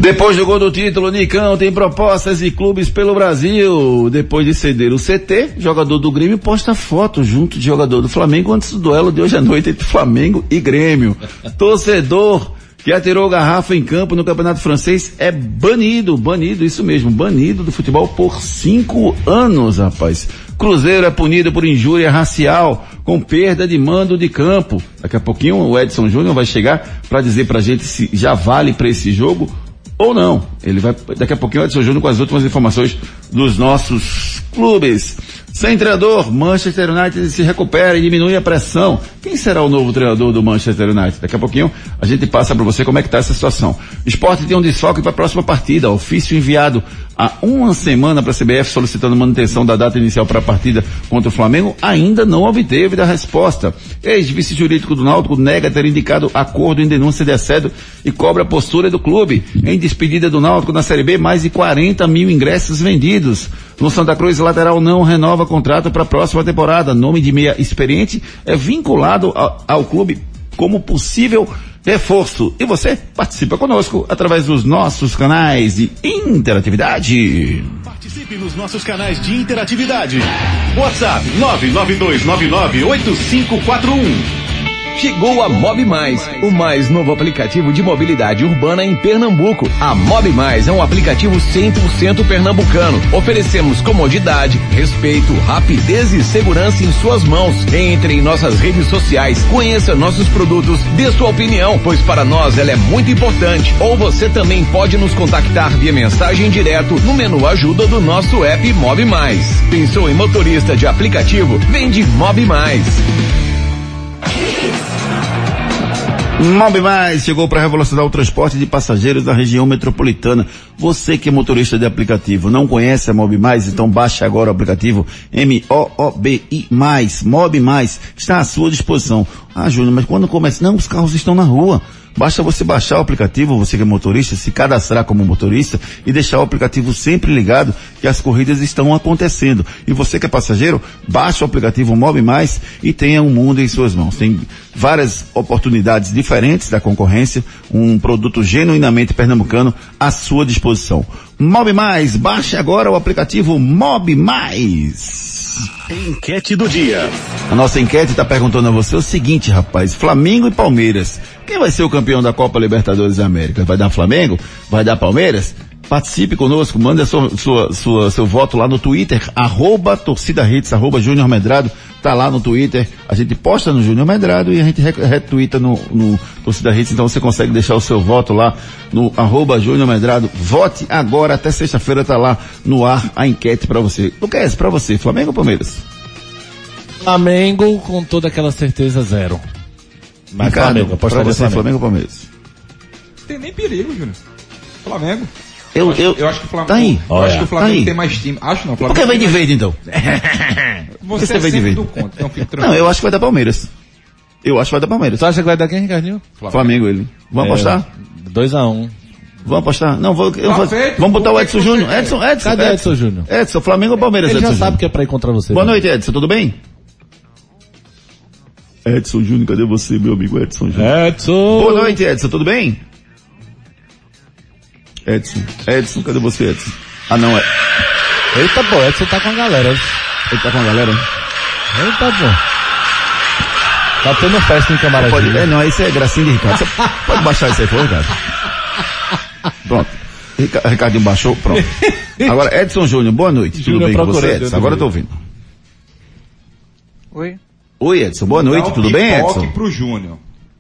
Depois do gol do título, Nicão tem propostas de clubes pelo Brasil. Depois de ceder o CT, jogador do Grêmio posta foto junto de jogador do Flamengo antes do duelo de hoje à noite entre Flamengo e Grêmio. Torcedor que atirou garrafa em campo no Campeonato Francês é banido, banido, isso mesmo, banido do futebol por cinco anos, rapaz. Cruzeiro é punido por injúria racial com perda de mando de campo. Daqui a pouquinho o Edson Júnior vai chegar para dizer pra gente se já vale para esse jogo ou não. Ele vai, daqui a pouquinho, o Edson Júnior com as últimas informações dos nossos clubes. Sem treinador, Manchester United se recupera e diminui a pressão. Quem será o novo treinador do Manchester United? Daqui a pouquinho a gente passa para você como é que está essa situação. Esporte tem um desfoque para a próxima partida. Ofício enviado há uma semana para a CBF solicitando manutenção da data inicial para a partida contra o Flamengo ainda não obteve da resposta. Ex-vice jurídico do Náutico nega ter indicado acordo em denúncia de assédio e cobra a postura do clube. Em despedida do Náutico na Série B, mais de 40 mil ingressos vendidos. No Santa Cruz, lateral não renova contrato para a próxima temporada. Nome de meia experiente é vinculado ao, ao clube como possível reforço. E você participa conosco através dos nossos canais de interatividade. Participe nos nossos canais de interatividade. WhatsApp 992998541. Chegou a Mob Mais, o mais novo aplicativo de mobilidade urbana em Pernambuco. A Mob Mais é um aplicativo 100% pernambucano. Oferecemos comodidade, respeito, rapidez e segurança em suas mãos. Entre em nossas redes sociais, conheça nossos produtos, dê sua opinião, pois para nós ela é muito importante. Ou você também pode nos contactar via mensagem direto no menu ajuda do nosso app Mob Mais. Pensou em motorista de aplicativo? Vem de Mob Mais. Mob Mais chegou para revolucionar o transporte de passageiros da região metropolitana. Você que é motorista de aplicativo, não conhece a Mob Mais? Então baixe agora o aplicativo M-O-O-B-I Mais. Mob Mais está à sua disposição. Ah, Júnior, mas quando começa? Não, os carros estão na rua. Basta você baixar o aplicativo, você que é motorista, se cadastrar como motorista e deixar o aplicativo sempre ligado que as corridas estão acontecendo. E você que é passageiro, baixa o aplicativo Mob Mais e tenha um mundo em suas mãos. Tem várias oportunidades diferentes da concorrência, um produto genuinamente pernambucano à sua disposição. Mob Mais, baixe agora o aplicativo Mob Mais. Enquete do dia. A nossa enquete está perguntando a você o seguinte, rapaz. Flamengo e Palmeiras. Quem vai ser o campeão da Copa Libertadores da América? Vai dar Flamengo? Vai dar Palmeiras? Participe conosco, manda sua, sua, sua, seu voto lá no Twitter, arroba torcida arroba Júnior Medrado, tá lá no Twitter, a gente posta no Júnior Medrado e a gente retweeta no, no torcida hits, então você consegue deixar o seu voto lá no arroba Júnior Medrado, vote agora, até sexta-feira tá lá no ar a enquete para você. O que é esse para você, Flamengo ou Palmeiras? Flamengo com toda aquela certeza zero. Mas Ricardo, Flamengo, pra apostaria você, Flamengo. Flamengo ou Palmeiras? Tem nem perigo, Júnior. Flamengo. Eu, acho, eu, eu acho que o Flamengo, Tá aí. eu acho que o Flamengo Tá tem mais time. Acho não, Por Flamengo que vem de verde então? Você, você é vem de verde? do contra, então Não, eu acho que vai dar Palmeiras. Eu acho que vai dar Palmeiras. Tu acha que vai dar quem, Ricardinho? Flamengo ele. Vamos apostar? 2x1. Um. Vamos apostar? Não, vou, eu Tá vou- feito. vamos botar o Edson você Júnior. Edson, Edson. Cadê Edson Júnior? Edson, Flamengo ou Palmeiras, Ele Edson já sabe que é pra ir contra você. Boa né? noite, Edson, tudo bem? Edson Júnior, cadê você, meu amigo Edson Júnior? Edson! Boa noite, Edson, tudo bem? Edson, Edson, cadê você, Edson? Ah, não, é. Eita, pô, Edson tá com a galera. Ele tá com a galera? Eita, pô. Tá tendo festa em Pode, Camaradinho. é, não, isso é gracinha de Ricardo. Você pode baixar isso aí, por Ricardo? Pronto. Rica- Ricardinho baixou, pronto. Agora, Edson Júnior, boa noite. Tudo Júnior bem com você, Edson? Agora eu tô ouvindo. Oi. Oi, Edson, boa noite, tudo bem, Edson? pro Júnior.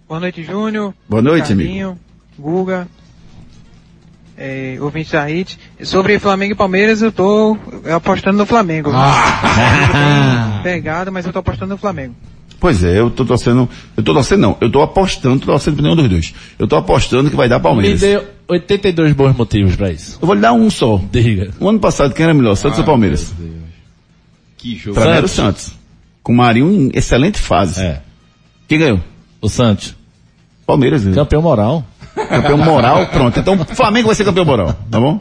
Boa noite, Júnior. Boa noite, amigo. Carlinho, Guga. É, ouvinte da HIT. Sobre Flamengo e Palmeiras, eu tô apostando no Flamengo. Ah. Pegado, mas eu tô apostando no Flamengo. Pois é, eu tô torcendo, eu tô torcendo não, eu tô apostando, tô torcendo por nenhum dos dois. Eu tô apostando que vai dar Me Palmeiras. dê 82 bons motivos pra isso. Eu vou lhe dar um só. Diga. O ano passado, quem era melhor, Santos ou Palmeiras? Que jogo. Pra era o Santos. Com o Marinho em excelente fase. É. Quem ganhou? O Santos. Palmeiras. né? Campeão moral. Campeão moral, pronto. Então, o Flamengo vai ser campeão moral, tá bom?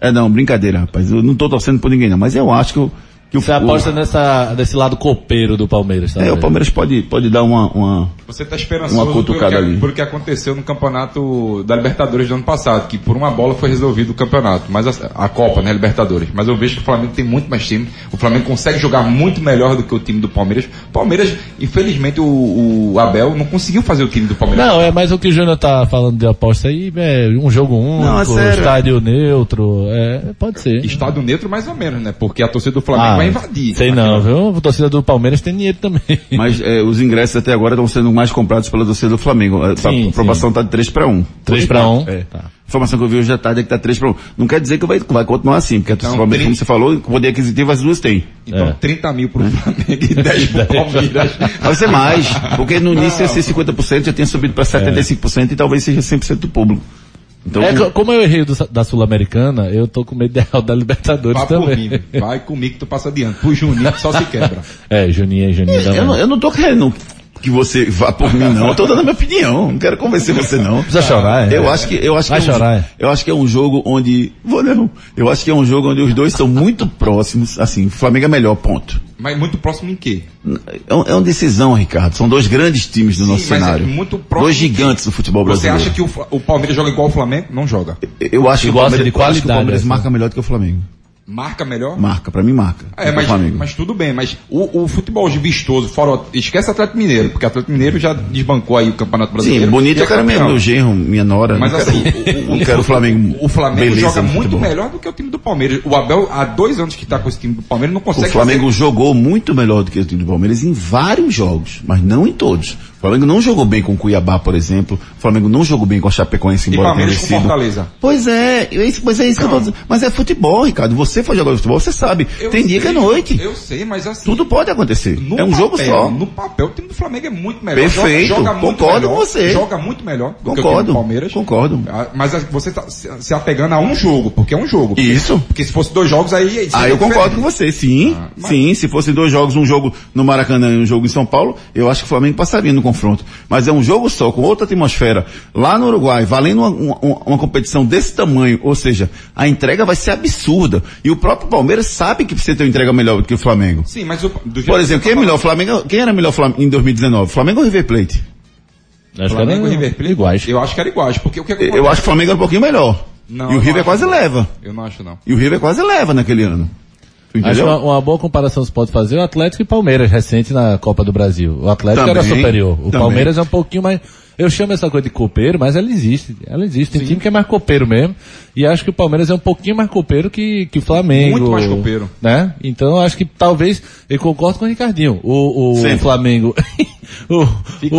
É não, brincadeira, rapaz. Eu não tô torcendo por ninguém não, mas eu acho que o... Que o Você aposta nessa, nesse lado copeiro do Palmeiras, tá? É, o Palmeiras pode, pode dar uma, uma... Você tá esperançoso Uma cutucada pelo, que, ali. pelo que aconteceu no campeonato da Libertadores do ano passado, que por uma bola foi resolvido o campeonato, mas a, a Copa, né, Libertadores. Mas eu vejo que o Flamengo tem muito mais time, o Flamengo consegue jogar muito melhor do que o time do Palmeiras. Palmeiras, infelizmente, o, o Abel não conseguiu fazer o time do Palmeiras. Não, é, mas o que o Júnior tá falando de aposta aí, é um jogo único, Não, é estádio neutro, é, pode ser. Estádio neutro mais ou menos, né? Porque a torcida do Flamengo vai invadir. Sei não, viu? A torcida do Palmeiras tem dinheiro também. Mas é, os ingressos até agora estão sendo mais comprados pela torcida do Flamengo. A, Sim, a aprovação está de 3 para 1. 3 pra 1. É. Tá. A informação que eu vi hoje à tarde é que está 3 para 1. Não quer dizer que vai, vai continuar assim, porque a torcida do Palmeiras, trinta- como você falou, o poder aquisitivo as duas têm. Então, É. 30 mil pro Flamengo e 10 pro Palmeiras. Vai ser mais, porque no início ia ser 50%, já tinha subido para 75% e talvez seja 100% do público. Então, É, co- como eu errei do- da Sul-Americana, eu tô com medo o da Libertadores Vai por também. mim, vai comigo que tu passa adiante. Pro Juninho que só se quebra. É, Juninho, Juninho dá eu, não, eu não tô querendo que você vá por mim, não. Eu tô dando a minha opinião. Não quero convencer você, não. Precisa chorar, é? Eu acho que, eu acho Vai que é um, chorar, é? eu acho que é um jogo onde, vou não. Eu acho que é um jogo onde os dois são muito próximos, assim, o Flamengo é melhor, ponto. Mas muito próximo em quê? É, um- é uma decisão, Ricardo. São dois grandes times do Sim, nosso mas é cenário. muito próximo dois gigantes do futebol Você brasileiro. acha que o, o Palmeiras joga igual o Flamengo? Não joga. Eu acho que, o Palmeiras, de eu acho que o qualidade, Palmeiras essa. marca melhor do que o Flamengo. Marca melhor? Marca, pra mim marca. É, o mas, mas tudo bem, mas o, o futebol vistoso, fora, esquece Atlético Mineiro, porque Atlético Mineiro já desbancou aí o Campeonato Brasileiro. Sim, bonito e eu é quero meu, genro, minha nora. Mas assim, quero, o, o- quero o Flamengo. o Flamengo joga muito melhor do que o time do Palmeiras. O Abel, há dois anos que está com esse time do Palmeiras, não O consegue Flamengo jogou muito melhor do que o time do Palmeiras em vários jogos, mas não em todos. O Flamengo não jogou bem com o Cuiabá, por exemplo. O Flamengo não jogou bem com a Chapecoense, embora tenha vencido. Fortaleza. Pois é, é isso, pois é isso que eu tô dizendo. Mas é futebol, Ricardo. Você foi jogador de futebol, você sabe. Eu Tem dia que é sei, noite. Eu sei, mas assim. Tudo pode acontecer. É um jogo papel, só. No papel, o time do Flamengo é muito melhor. Perfeito, Joga, joga muito concordo melhor, com você. Joga muito melhor do que o time Concordo, do Palmeiras. concordo. Ah, Mas você tá se apegando a um jogo, porque é um jogo. Isso. Porque se fosse dois jogos, aí. Ah, eu concordo diferente. com você, sim. Ah, mas- Sim, se fossem dois jogos, um jogo no Maracanã e um jogo em São Paulo, eu acho que o Flamengo passaria no confronto. Mas é um jogo só, com outra atmosfera, lá no Uruguai, valendo uma, uma- uma competição desse tamanho, ou seja, a entrega vai ser absurda. E o próprio Palmeiras sabe que precisa ter uma entrega melhor do que o Flamengo. Sim, mas o, do jeito Por que exemplo, você quem é tá melhor? O Flamengo, quem era melhor Flam- em 2019? Flamengo ou River Plate? Acho que Flamengo era e River Plate? iguais. Eu acho que era iguais, porque o que acontece- Eu acho que o Flamengo era um pouquinho melhor. Não, e o River não quase acho. leva. Eu não acho não. E o River quase leva naquele ano. Acho uma, uma boa comparação se pode fazer o Atlético e Palmeiras recente na Copa do Brasil. O Atlético era Também, superior. O também. Palmeiras é um pouquinho mais. Eu chamo essa coisa de copeiro, mas ela existe. Ela existe. Tem time que é mais copeiro mesmo. E acho que o Palmeiras é um pouquinho mais copeiro que, que o Flamengo. Muito mais copeiro. Né? Então acho que talvez. Eu concordo com o Ricardinho. O, o. Flamengo. o o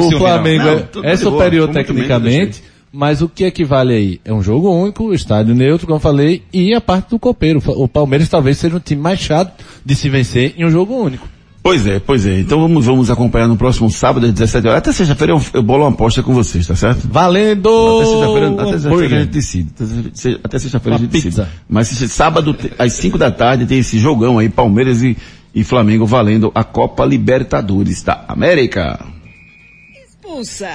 ciúme, Flamengo não. é- é, superior tecnicamente. Mas o que equivale aí? É um jogo único, estádio neutro, como eu falei, e a parte do copeiro. O Palmeiras talvez seja um time mais chato de se vencer em um jogo único. Pois é, pois é. Então vamos, vamos acompanhar no próximo sábado, às 17 horas. Até sexta-feira eu, eu bolo uma aposta com vocês, tá certo? Valendo! Até sexta-feira até sexta-feira a hambúrguer. gente decide. Até se- Até sexta-feira a gente decide. pizza. Mas se- sábado, às 5 da tarde, tem esse jogão aí, Palmeiras e, e Flamengo valendo a Copa Libertadores da América. Expulsa.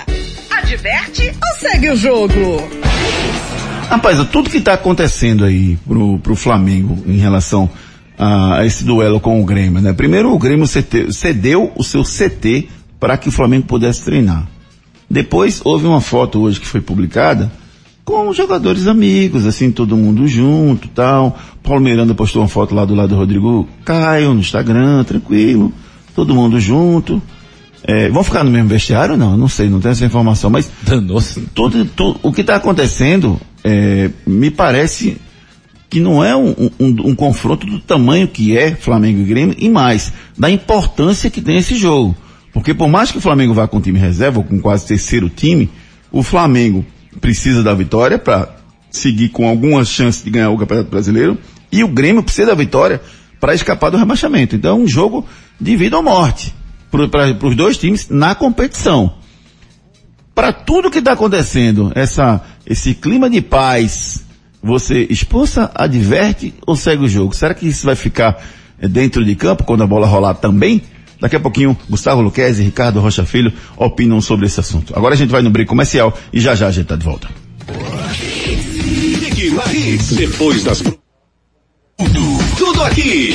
Adverte ou segue o jogo? Rapaz, tudo que está acontecendo aí pro, pro Flamengo em relação a, a esse duelo com o Grêmio, né? Primeiro o Grêmio cete- cedeu o seu CT para que o Flamengo pudesse treinar. Depois houve uma foto hoje que foi publicada com os jogadores amigos, assim, todo mundo junto tal. Paulo Miranda postou uma foto lá do lado do Rodrigo Caio no Instagram, tranquilo, todo mundo junto. É, vão ficar no mesmo vestiário? Não, não sei, não tenho essa informação, mas tudo, tudo- o que está acontecendo é, me parece que não é um, um- um confronto do tamanho que é Flamengo e Grêmio e mais da importância que tem esse jogo. Porque por mais que o Flamengo vá com time reserva, ou com quase terceiro time, o Flamengo precisa da vitória para seguir com alguma chance de ganhar o Campeonato Brasileiro e o Grêmio precisa da vitória para escapar do rebaixamento. Então é um jogo de vida ou morte para os dois times na competição para tudo que está acontecendo, essa, esse clima de paz, você expulsa, adverte ou segue o jogo? Será que isso vai ficar eh, dentro de campo quando a bola rolar também? Daqui a pouquinho, Gustavo Luquezzi e Ricardo Rocha Filho opinam sobre esse assunto. Agora a gente vai no break comercial e já já a gente está de volta. Depois das. Tudo aqui.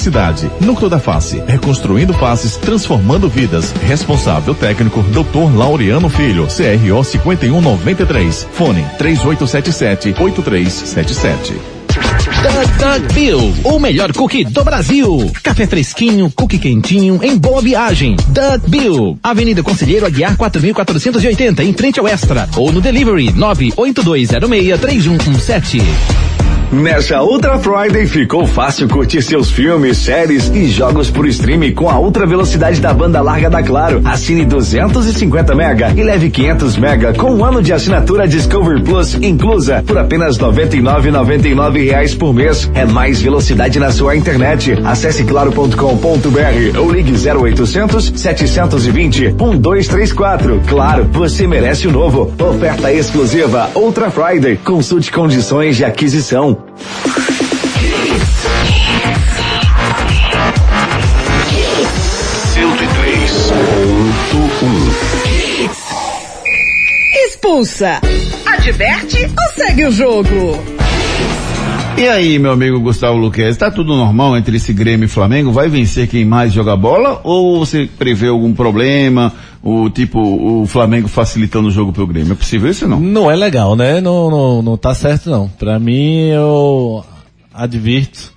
Núcleo da Face, reconstruindo faces, transformando vidas. Responsável técnico, Dr. Laureano Filho, CRO 5193. Fone 3877-8377. Doug Doug Bill, o melhor cookie do Brasil. Café fresquinho, cookie quentinho, em boa viagem. Doug Bill, Avenida Conselheiro Aguiar 4480, em frente ao Extra. Ou no delivery 982063117. Nessa Ultra Friday ficou fácil curtir seus filmes, séries e jogos por streaming com a ultra velocidade da banda larga da Claro. Assine 250 mega e leve 500 mega com um ano de assinatura Discovery Plus inclusa por apenas 99,99 reais por mês. É mais velocidade na sua internet. Acesse claro.com.br ou ligue 0800 720 1234. Claro, você merece o novo. Oferta exclusiva Ultra Friday. Consulte condições de aquisição. Expulsa. Adverte ou segue o jogo? E aí, meu amigo Gustavo Luquez, tá tudo normal entre esse Grêmio e Flamengo? Vai vencer quem mais joga bola? Ou você prevê algum problema? O tipo, o Flamengo facilitando o jogo pro Grêmio? É possível isso não? Não é legal, né? Não, não, não tá certo não. Pra mim, eu advirto,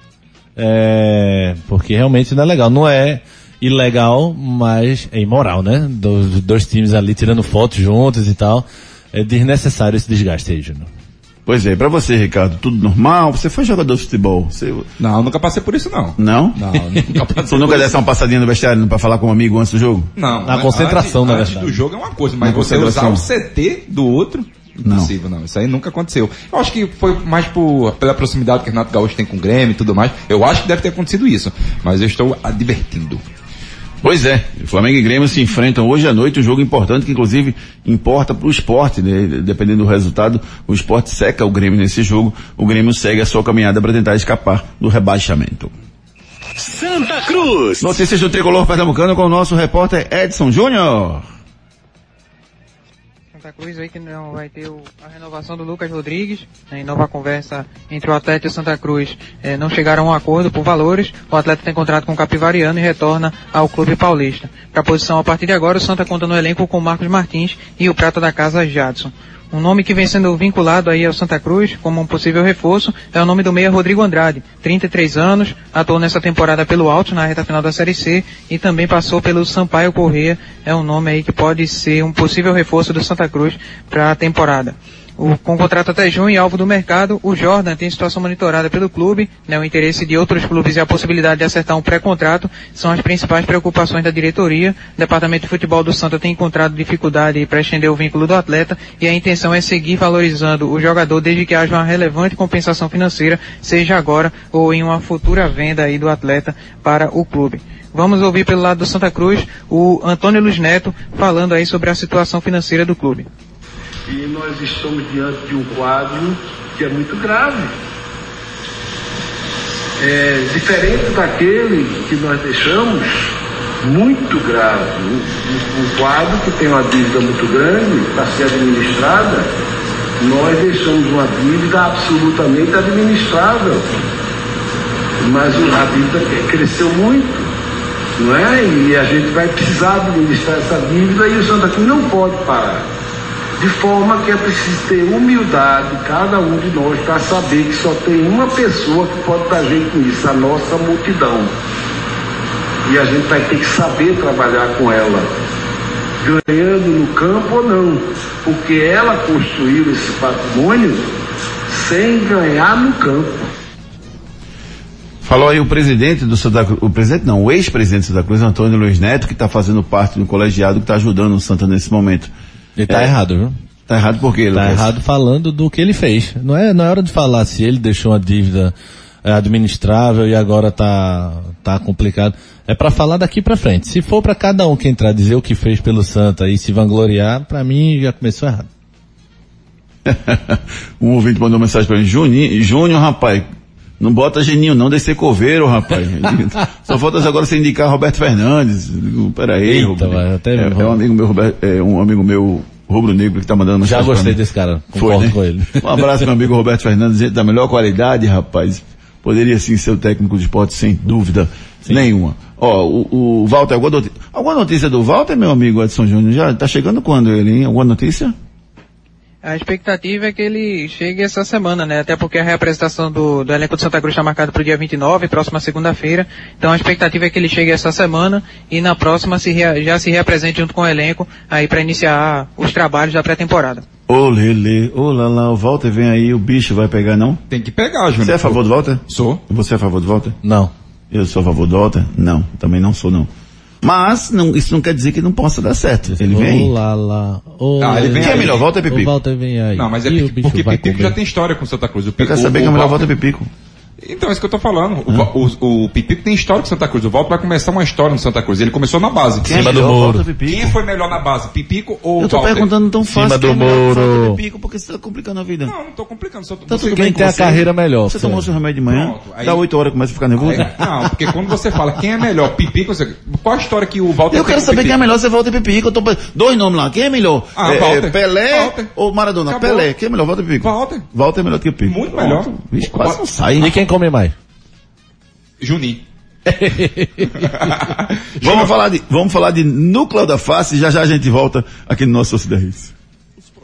é, porque realmente não é legal. Não é ilegal, mas é imoral, né? Dos dois times ali tirando fotos juntos e tal. É desnecessário esse desgaste aí, Júnior. Pois é, pra você, Ricardo, tudo normal? Você foi jogador de futebol? Você... Não, nunca passei por isso não. Não? Não, nunca passei Você nunca desse uma passadinha no vestiário pra falar com um amigo antes do jogo? Não. Na concentração, antes, na antes verdade. do jogo é uma coisa, mas Na você usar o CT do outro, impossível não. Isso aí nunca aconteceu. Eu acho que foi mais por, pela proximidade que o Renato Gaúcho tem com o Grêmio e tudo mais. Eu acho que deve ter acontecido isso, mas eu estou advertindo. Pois é, Flamengo e Grêmio se enfrentam hoje à noite, um jogo importante que inclusive importa para o esporte, né? Dependendo do resultado, o esporte seca o Grêmio nesse jogo, o Grêmio segue a sua caminhada para tentar escapar do rebaixamento. Santa Cruz. Notícias do Tricolor Pernambucano com o nosso repórter Edson Júnior. Santa Cruz aí que não vai ter o- a renovação do Lucas Rodrigues. né, Em nova conversa entre o atleta e o Santa Cruz, eh, não chegaram a um acordo por valores. O atleta tem contrato com o Capivariano e retorna ao clube paulista. Para a posição a partir de agora, o Santa conta no elenco com o Marcos Martins e o prata da casa Jadson. Um nome que vem sendo vinculado aí ao Santa Cruz como um possível reforço é o nome do meia Rodrigo Andrade, 33 anos, atuou nessa temporada pelo Alto na reta final da Série C e também passou pelo Sampaio Corrêa, é um nome aí que pode ser um possível reforço do Santa Cruz para a temporada. O, com contrato até junho e alvo do mercado, o Jordan tem situação monitorada pelo clube, né, o interesse de outros clubes e a possibilidade de acertar um pré-contrato são as principais preocupações da diretoria. O departamento de futebol do Santa tem encontrado dificuldade para estender o vínculo do atleta e a intenção é seguir valorizando o jogador desde que haja uma relevante compensação financeira, seja agora ou em uma futura venda aí do atleta para o clube. Vamos ouvir pelo lado do Santa Cruz o Antônio Luiz Neto falando aí sobre a situação financeira do clube. E nós estamos diante de um quadro que é muito grave. É diferente daquele que nós deixamos, muito grave. Um, quadro que tem uma dívida muito grande para ser administrada, nós deixamos uma dívida absolutamente administrável. Mas a dívida cresceu muito não é? E a gente vai precisar administrar essa dívida e o Santa Cruz não pode parar. De forma que é preciso ter humildade, cada um de nós, para saber que só tem uma pessoa que pode dar jeito nisso, a nossa multidão. E a gente vai ter que saber trabalhar com ela, ganhando no campo ou não, porque ela construiu esse patrimônio sem ganhar no campo. Falou aí o presidente do Santa Cruz, o presidente não, o ex-presidente do Santa Cruz, Antônio Luiz Neto, que está fazendo parte do colegiado que está ajudando o Santa nesse momento. Ele tá É. errado, viu? Tá errado por quê, Tá Lucas? errado falando do que ele fez. Não é, não é hora de falar se ele deixou uma dívida é, administrável e agora tá, tá complicado. É para falar daqui para frente. Se for para cada um que entrar dizer o que fez pelo Santa e se vangloriar, para mim já começou errado. um ouvinte mandou mensagem para mim, Juninho, Júnior, rapaz, não bota Geninho não, desse coveiro, rapaz. Só falta agora você indicar Roberto Fernandes. Digo, Peraí, Eita, Roberto. vai, até é, é um amigo meu, Roberto, é um amigo meu, Rubro Negro, que tá mandando Já gostei desse cara. Foi, Concordo né? com ele. Um abraço, meu amigo Roberto Fernandes, gente da melhor qualidade, rapaz. Poderia sim ser o técnico de esporte, sem dúvida nenhuma. Ó, o, o Walter, alguma notícia, alguma notícia do Walter, meu amigo Edson Júnior? Já tá chegando quando ele, hein? Alguma notícia? A expectativa é que ele chegue essa semana, né? Até porque a reapresentação do, do elenco de Santa Cruz está marcada para o dia 29, próxima segunda-feira. Então a expectativa é que ele chegue essa semana e na próxima se rea- já se reapresente junto com o elenco aí para iniciar os trabalhos da pré-temporada. Ô Lele, ô Lala, o Walter vem aí, o bicho vai pegar não? Tem que pegar, Júnior. Você é a favor do Walter? Sou. Você é a favor do Walter? Não. Eu sou a favor do Walter? Não, também não sou não. Mas não, isso não quer dizer que não possa dar certo. Ele vem. Olá, lá. Ah, ele vem Quem é melhor, ou O Pipico? Walter vem aí. Não, mas é E o porque, Pipico comer. já tem história com o Santa Cruz. O Eu quero Pico- saber o- quem é o melhor Walter- Walter Pipico. Então, é isso que eu tô falando. O, Va- o, o Pipico tem história com Santa Cruz. O Walter vai começar uma história no Santa Cruz. Ele começou na base. Quem é Cima do muro. Walter Pipico? Quem foi melhor na base? Pipico ou Eu tô Walter? perguntando tão fácil. Cima do quem é melhor que o muro. Walter Pipico, porque você tá complicando a vida. Não, não tô complicando. Só, Tá você tudo quem bem tem a você? carreira melhor, Você tomou seu remédio de manhã? Pronto, aí- Dá 8 horas começa a ficar nervoso? Aí- não, porque quando você fala quem é melhor, Pipico, você, qual a história que o Walter Eu quero saber quem é Pipico? melhor, você volta Pipico. Eu tô... Dois nomes lá, quem é melhor? Ah, É, Walter. é, Pelé Walter. ou Maradona? Acabou. Pelé, quem é melhor? Walter Pipico. Walter. Walter é melhor que o Pico. Muito melhor. Vixe, quase não sai. E quem come mais? Juninho. Vamos falar, de, vamos falar de núcleo da face, já já a gente volta aqui no nosso Hits.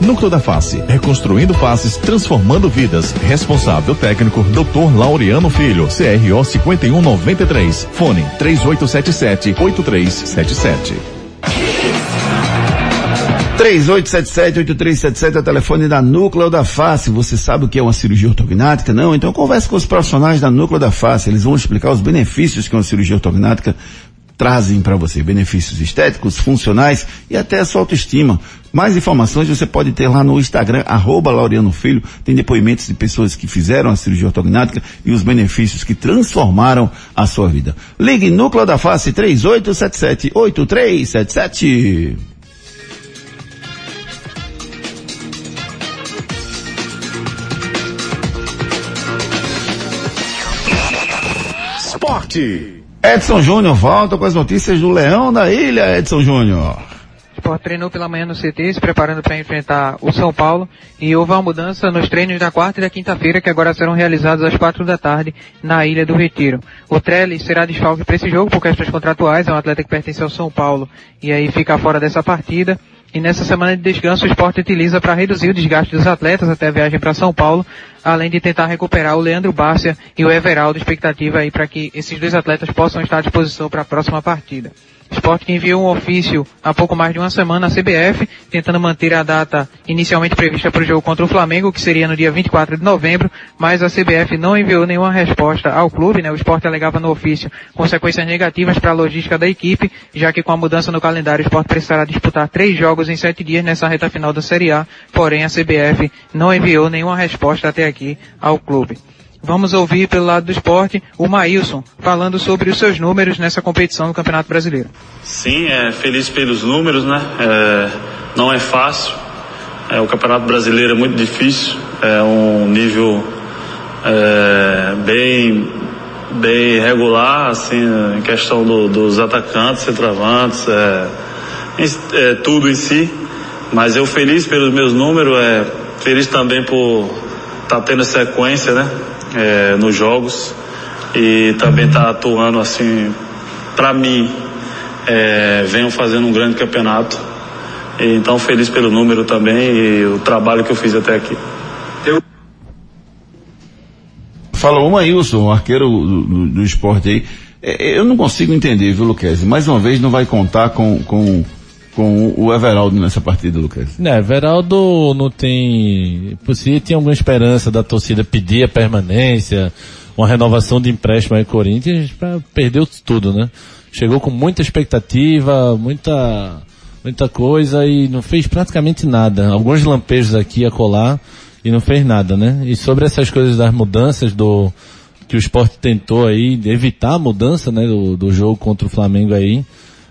Núcleo da Face, reconstruindo faces, transformando vidas. Responsável técnico, Dr. Laureano Filho, CRO 5193. Fone 3877 8377. 3877-8377 é o telefone da Núcleo da Face. Você sabe o que é uma cirurgia ortognática? Não? Então converse com os profissionais da Núcleo da Face. Eles vão explicar os benefícios que uma cirurgia ortognática trazem para você. Benefícios estéticos, funcionais e até a sua autoestima. Mais informações você pode ter lá no Instagram, arroba Laureano Filho. Tem depoimentos de pessoas que fizeram a cirurgia ortognática e os benefícios que transformaram a sua vida. Ligue Núcleo da Face 3877-8377. Esporte. Edson Júnior volta com as notícias do Leão da Ilha, Edson Júnior. Sport treinou pela manhã no CT, se preparando para enfrentar o São Paulo, e houve uma mudança nos treinos da quarta e da quinta-feira, que agora serão realizados às quatro da tarde na Ilha do Retiro. O Trellis será desfalque para esse jogo por questões contratuais, é um atleta que pertence ao São Paulo, e aí fica fora dessa partida. E nessa semana de descanso o esporte utiliza para reduzir o desgaste dos atletas até a viagem para São Paulo, além de tentar recuperar o Leandro Bárcia e o Everaldo, expectativa aí para que esses dois atletas possam estar à disposição para a próxima partida. Esporte que enviou um ofício há pouco mais de uma semana à CBF, tentando manter a data inicialmente prevista para o jogo contra o Flamengo, que seria no dia 24 de novembro, mas a CBF não enviou nenhuma resposta ao clube, né? O esporte alegava no ofício consequências negativas para a logística da equipe, já que com a mudança no calendário o esporte precisará disputar três jogos em sete dias nessa reta final da Série A, porém a CBF não enviou nenhuma resposta até aqui ao clube. Vamos ouvir pelo lado do esporte o Maílson falando sobre os seus números nessa competição do Campeonato Brasileiro. Sim, é feliz pelos números, né? É, não é fácil. É, o Campeonato Brasileiro é muito difícil. É um nível é, bem bem regular, assim, em questão do, dos atacantes, centroavantes, é, é, tudo em si. Mas eu feliz pelos meus números, é, feliz também por estar tendo sequência, né? É, nos jogos e também estar atuando assim, para mim, é, venho fazendo um grande campeonato. E, então feliz pelo número também e o trabalho que eu fiz até aqui. Falou o Maílson, arqueiro do, do, do esporte aí. É, Eu não consigo entender, viu, Luquezzi? Mais uma vez não vai contar com, com, com o Everaldo nessa partida, Luquezzi. Né, Veraldo não tem. Si tinha alguma esperança da torcida pedir a permanência, uma renovação de empréstimo aí Corinthians, pra, perdeu tudo, né? Chegou com muita expectativa, muita, muita coisa e não fez praticamente nada. Alguns lampejos aqui a colar e não fez nada, né? E sobre essas coisas das mudanças do, que o esporte tentou aí, evitar a mudança, né, do, do jogo contra o Flamengo aí,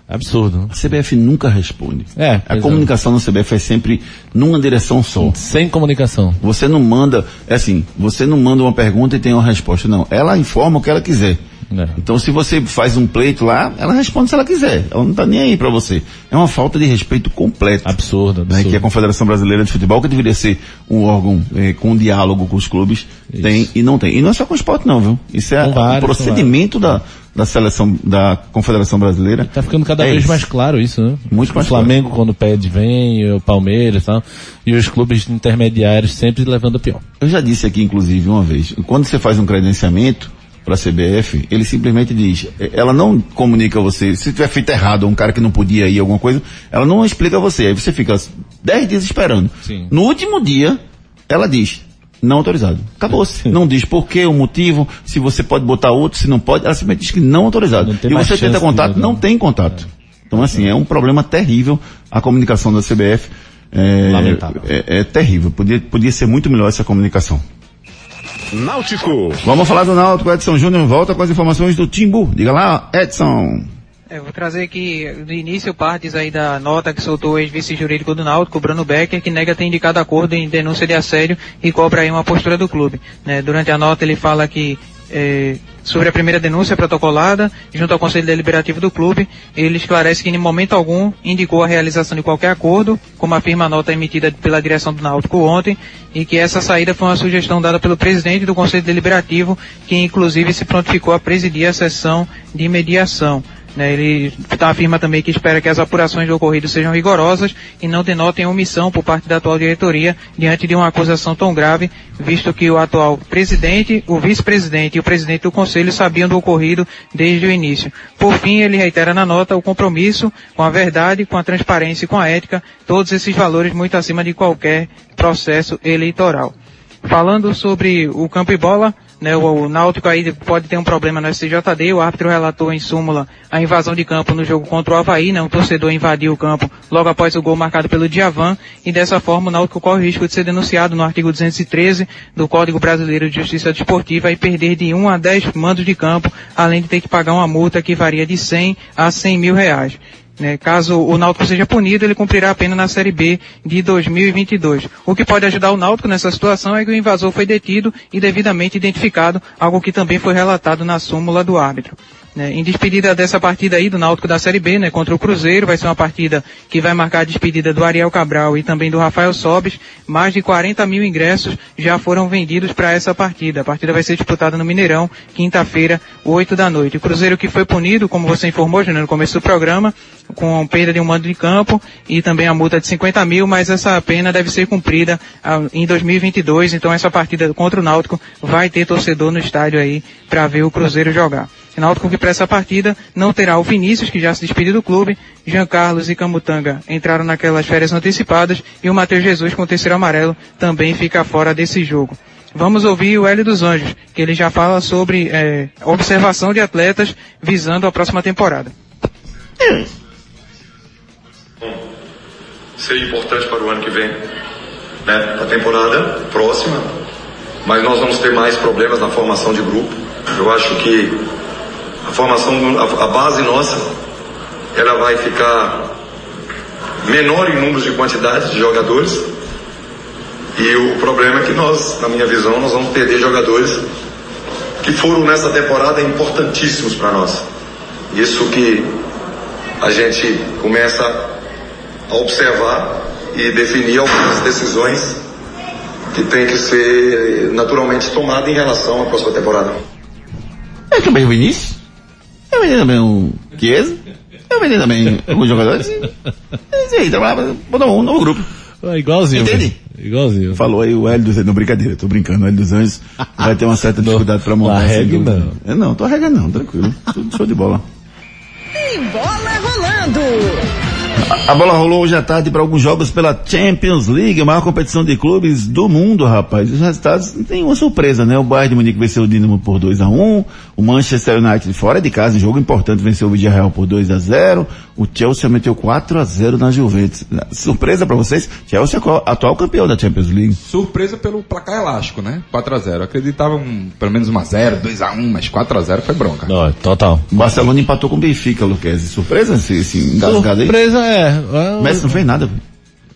absurdo. A CBF nunca responde. É, A pois é. comunicação na CBF é sempre numa direção só. Sem comunicação. Você não manda, é assim, você não manda uma pergunta e tem uma resposta, não. Ela informa o que ela quiser. É. Então se você faz um pleito lá, ela responde se ela quiser. Ela não tá nem aí pra você. É uma falta de respeito completo. Absurdo, Né, absurdo. que a Confederação Brasileira de Futebol, que deveria ser um órgão eh, com diálogo com os clubes, tem e não tem. E não é só com o esporte não, viu? Isso é vários, um procedimento da, da seleção, da Confederação Brasileira. Tá ficando cada É vez isso. mais claro isso, né? Muito mais O Flamengo quando pede vem, o Palmeiras e tal. E os clubes intermediários sempre levando a pior. Eu já disse aqui, inclusive, uma vez, quando você faz um credenciamento para a CBF, ele simplesmente diz, eh, ela não comunica a você, se tiver feito errado, um cara que não podia ir, alguma coisa, ela não explica a você, aí você fica 10 dias esperando. Sim. No último dia, ela diz, não autorizado. Acabou-se. Não diz por quê, o motivo, se você pode botar outro, se não pode, ela simplesmente diz que não autorizado. Não e você tenta contato, não tem contato. Então, assim, é um problema terrível a comunicação da CBF. É, Lamentável. É, é terrível. Podia, podia ser muito melhor essa comunicação. Náutico. Vamos falar do Náutico. Edson Júnior volta com as informações do Timbu. Diga lá, Edson. É, vou trazer aqui do início partes aí da nota que soltou o ex-vice jurídico do Náutico, Bruno Becker, que nega ter indicado acordo em denúncia de assédio e cobra aí uma postura do clube. né? Durante a nota ele fala que é, sobre a primeira denúncia protocolada, junto ao Conselho Deliberativo do clube, ele esclarece que em momento algum indicou a realização de qualquer acordo, como afirma a nota emitida pela direção do Náutico ontem, e que essa saída foi uma sugestão dada pelo presidente do Conselho Deliberativo, que inclusive se prontificou a presidir a sessão de mediação. Né? Ele tá- afirma também que espera que as apurações do ocorrido sejam rigorosas e não denotem omissão por parte da atual diretoria diante de uma acusação tão grave, visto que o atual presidente, o vice-presidente e o presidente do conselho sabiam do ocorrido desde o início. Por fim, ele reitera na nota o compromisso com a verdade, com a transparência e com a ética, todos esses valores muito acima de qualquer processo eleitoral. Falando sobre o campo e bola, né, o, o Náutico aí pode ter um problema no STJD, o árbitro relatou em súmula a invasão de campo no jogo contra o Havaí, né, um torcedor invadiu o campo logo após o gol marcado pelo Diavan, e dessa forma o Náutico corre o risco de ser denunciado no artigo 213 do Código Brasileiro de Justiça Desportiva e perder de 1 a 10 mandos de campo, além de ter que pagar uma multa que varia de 100 a 100 mil reais. Né? Caso o Náutico seja punido, ele cumprirá a pena na Série B de 2022. O que pode ajudar o Náutico nessa situação é que o invasor foi detido e devidamente identificado, algo que também foi relatado na súmula do árbitro. Né? Em despedida dessa partida aí do Náutico da Série B, né, contra o Cruzeiro, vai ser uma partida que vai marcar a despedida do Ariel Cabral e também do Rafael Sobes. Mais de 40 mil ingressos já foram vendidos para essa partida. A partida vai ser disputada no Mineirão, quinta-feira, 8 da noite. O Cruzeiro que foi punido, como você informou, Júnior, no começo do programa, com perda de um mando de campo e também a multa de 50 mil, mas essa pena deve ser cumprida ah, em 2022, então essa partida contra o Náutico vai ter torcedor no estádio aí para ver o Cruzeiro jogar. O Náutico que para essa partida não terá o Vinícius, que já se despediu do clube, Jean Carlos e Camutanga entraram naquelas férias antecipadas e o Matheus Jesus com o terceiro amarelo também fica fora desse jogo. Vamos ouvir o Hélio dos Anjos, que ele já fala sobre eh, observação de atletas visando a próxima temporada. seria importante para o ano que vem, né? A temporada próxima, mas nós vamos ter mais problemas na formação de grupo. Eu acho que a formação, a, base nossa, ela vai ficar menor em números de quantidade de jogadores. E o problema é que nós, na minha visão, nós vamos perder jogadores que foram nessa temporada importantíssimos para nós. Isso que a gente começa a observar e definir algumas decisões que tem que ser naturalmente tomadas em relação à próxima temporada. É também o Vinícius. Eu vendi também o Chiesa. Eu vendi também alguns jogadores. E aí, trabalhava, botou um novo grupo. É igualzinho. Entende? Igualzinho. Falou aí o Hélio dos Anjos. Não, brincadeira, tô brincando. O Hélio dos Anjos vai ter uma certa dificuldade pra montar. não sem arregue, dúvida. não. É, não, tô arregando não, tranquilo. Tudo show de bola. Tem bola rolando. A bola rolou hoje à tarde para alguns jogos pela Champions League, a maior competição de clubes do mundo, rapaz. Os resultados tem uma surpresa, né? O Bayern de Munique venceu o Dinamo por 2 a 1 o Manchester United fora de casa, em jogo importante, venceu o Villarreal por 2 a 0 o Chelsea meteu 4 a 0 na Juventus. Surpresa para vocês, Chelsea é o atual campeão da Champions League. Surpresa pelo placar elástico, né? 4x0. Acreditava um, pelo menos 1x0, 2x1, mas 4x0 foi bronca. Não, total. O Barcelona empatou com o Benfica, Luquezzi. Surpresa esse, esse engasgado aí? Surpresa é. é Messi não fez nada.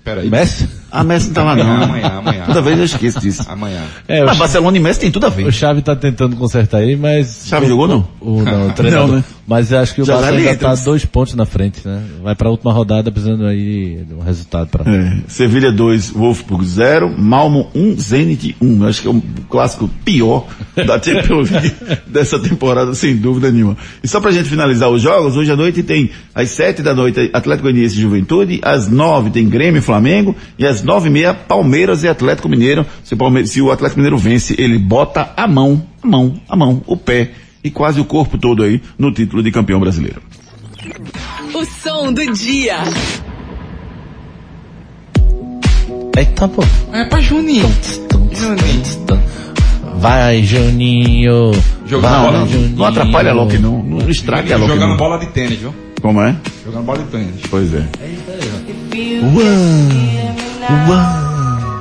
Peraí. Messi? Ah, Messi não tá lá não. Amanhã, amanhã. Toda vez eu esqueço disso. Amanhã. É, o Mas Cha- Barcelona e Messi tem tudo a ver. O Xavi tá tentando consertar aí, mas... Xavi jogou, não? O, não, o treinador. Não, né? Mas acho que o Já Barça vai ainda tá então. dois pontos na frente, né? Vai pra última rodada precisando aí de um resultado pra... É, Sevilha 2, Wolfsburg 0, Malmo 1, Zenit 1. Acho que é um clássico pior da Champions League dessa temporada, sem dúvida nenhuma. E só pra gente finalizar os jogos, hoje à noite tem às 7 da noite Atlético Goianiense e Juventude, às 9 tem Grêmio e Flamengo, e às 9 e meia Palmeiras e Atlético Mineiro. Se o, Palme- se o Atlético Mineiro vence, ele bota a mão, a mão, a mão, o pé e quase o corpo todo aí no título de campeão brasileiro. O som do dia. Eita, pô. É pra Juninho. Juninho. Vai, Juninho. Jogando Vai, bola. Juninho. Não atrapalha a Loki não, não estraga a Loki Jogando não. bola de tênis, viu? Como é? Jogando bola de tênis. Pois é.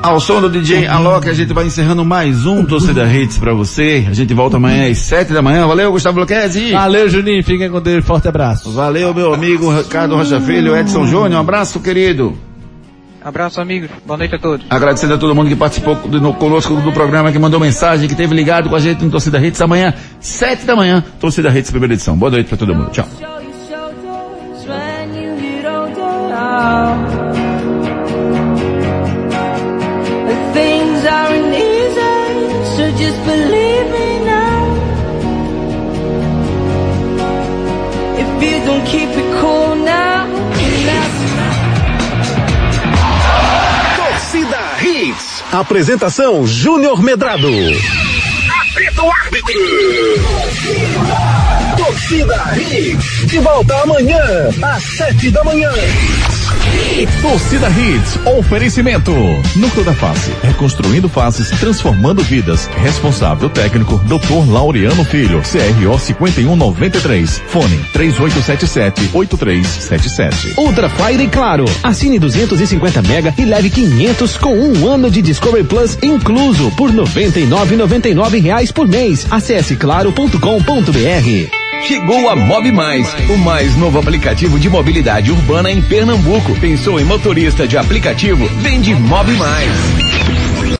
Ao som do DJ Alok, a gente vai encerrando mais um Torcida Hits pra você. A gente volta amanhã às 7 da manhã. Valeu, Gustavo Luquezzi. Valeu, Juninho. Fiquem com Deus. Forte abraço. Valeu, meu amigo Ricardo Rocha Filho, Edson Júnior. Um abraço, querido. Abraço, amigos. Boa noite a todos. Agradecendo a todo mundo que participou do- no- conosco do programa, que mandou mensagem, que esteve ligado com a gente no Torcida Hits. Amanhã, 7 da manhã, Torcida Hits, primeira edição. Boa noite pra todo mundo. Tchau. If you don't keep it cool now, Torcida Hits. Apresentação Júnior Medrado. Apita o árbitro. Torcida Hits. De volta amanhã, às sete da manhã. Torcida Hits, oferecimento. Núcleo da Face, reconstruindo faces, transformando vidas. Responsável técnico, Dr. Laureano Filho, CRO 5193. Fone 3877-8377. Ultra Friday Claro. Assine 250 mega e leve 500 com um ano de Discovery Plus incluso por 99,99 reais por mês. Acesse claro.com.br. Chegou a Mob Mais, o mais novo aplicativo de mobilidade urbana em Pernambuco. Pensou em motorista de aplicativo? Vende Mob Mais.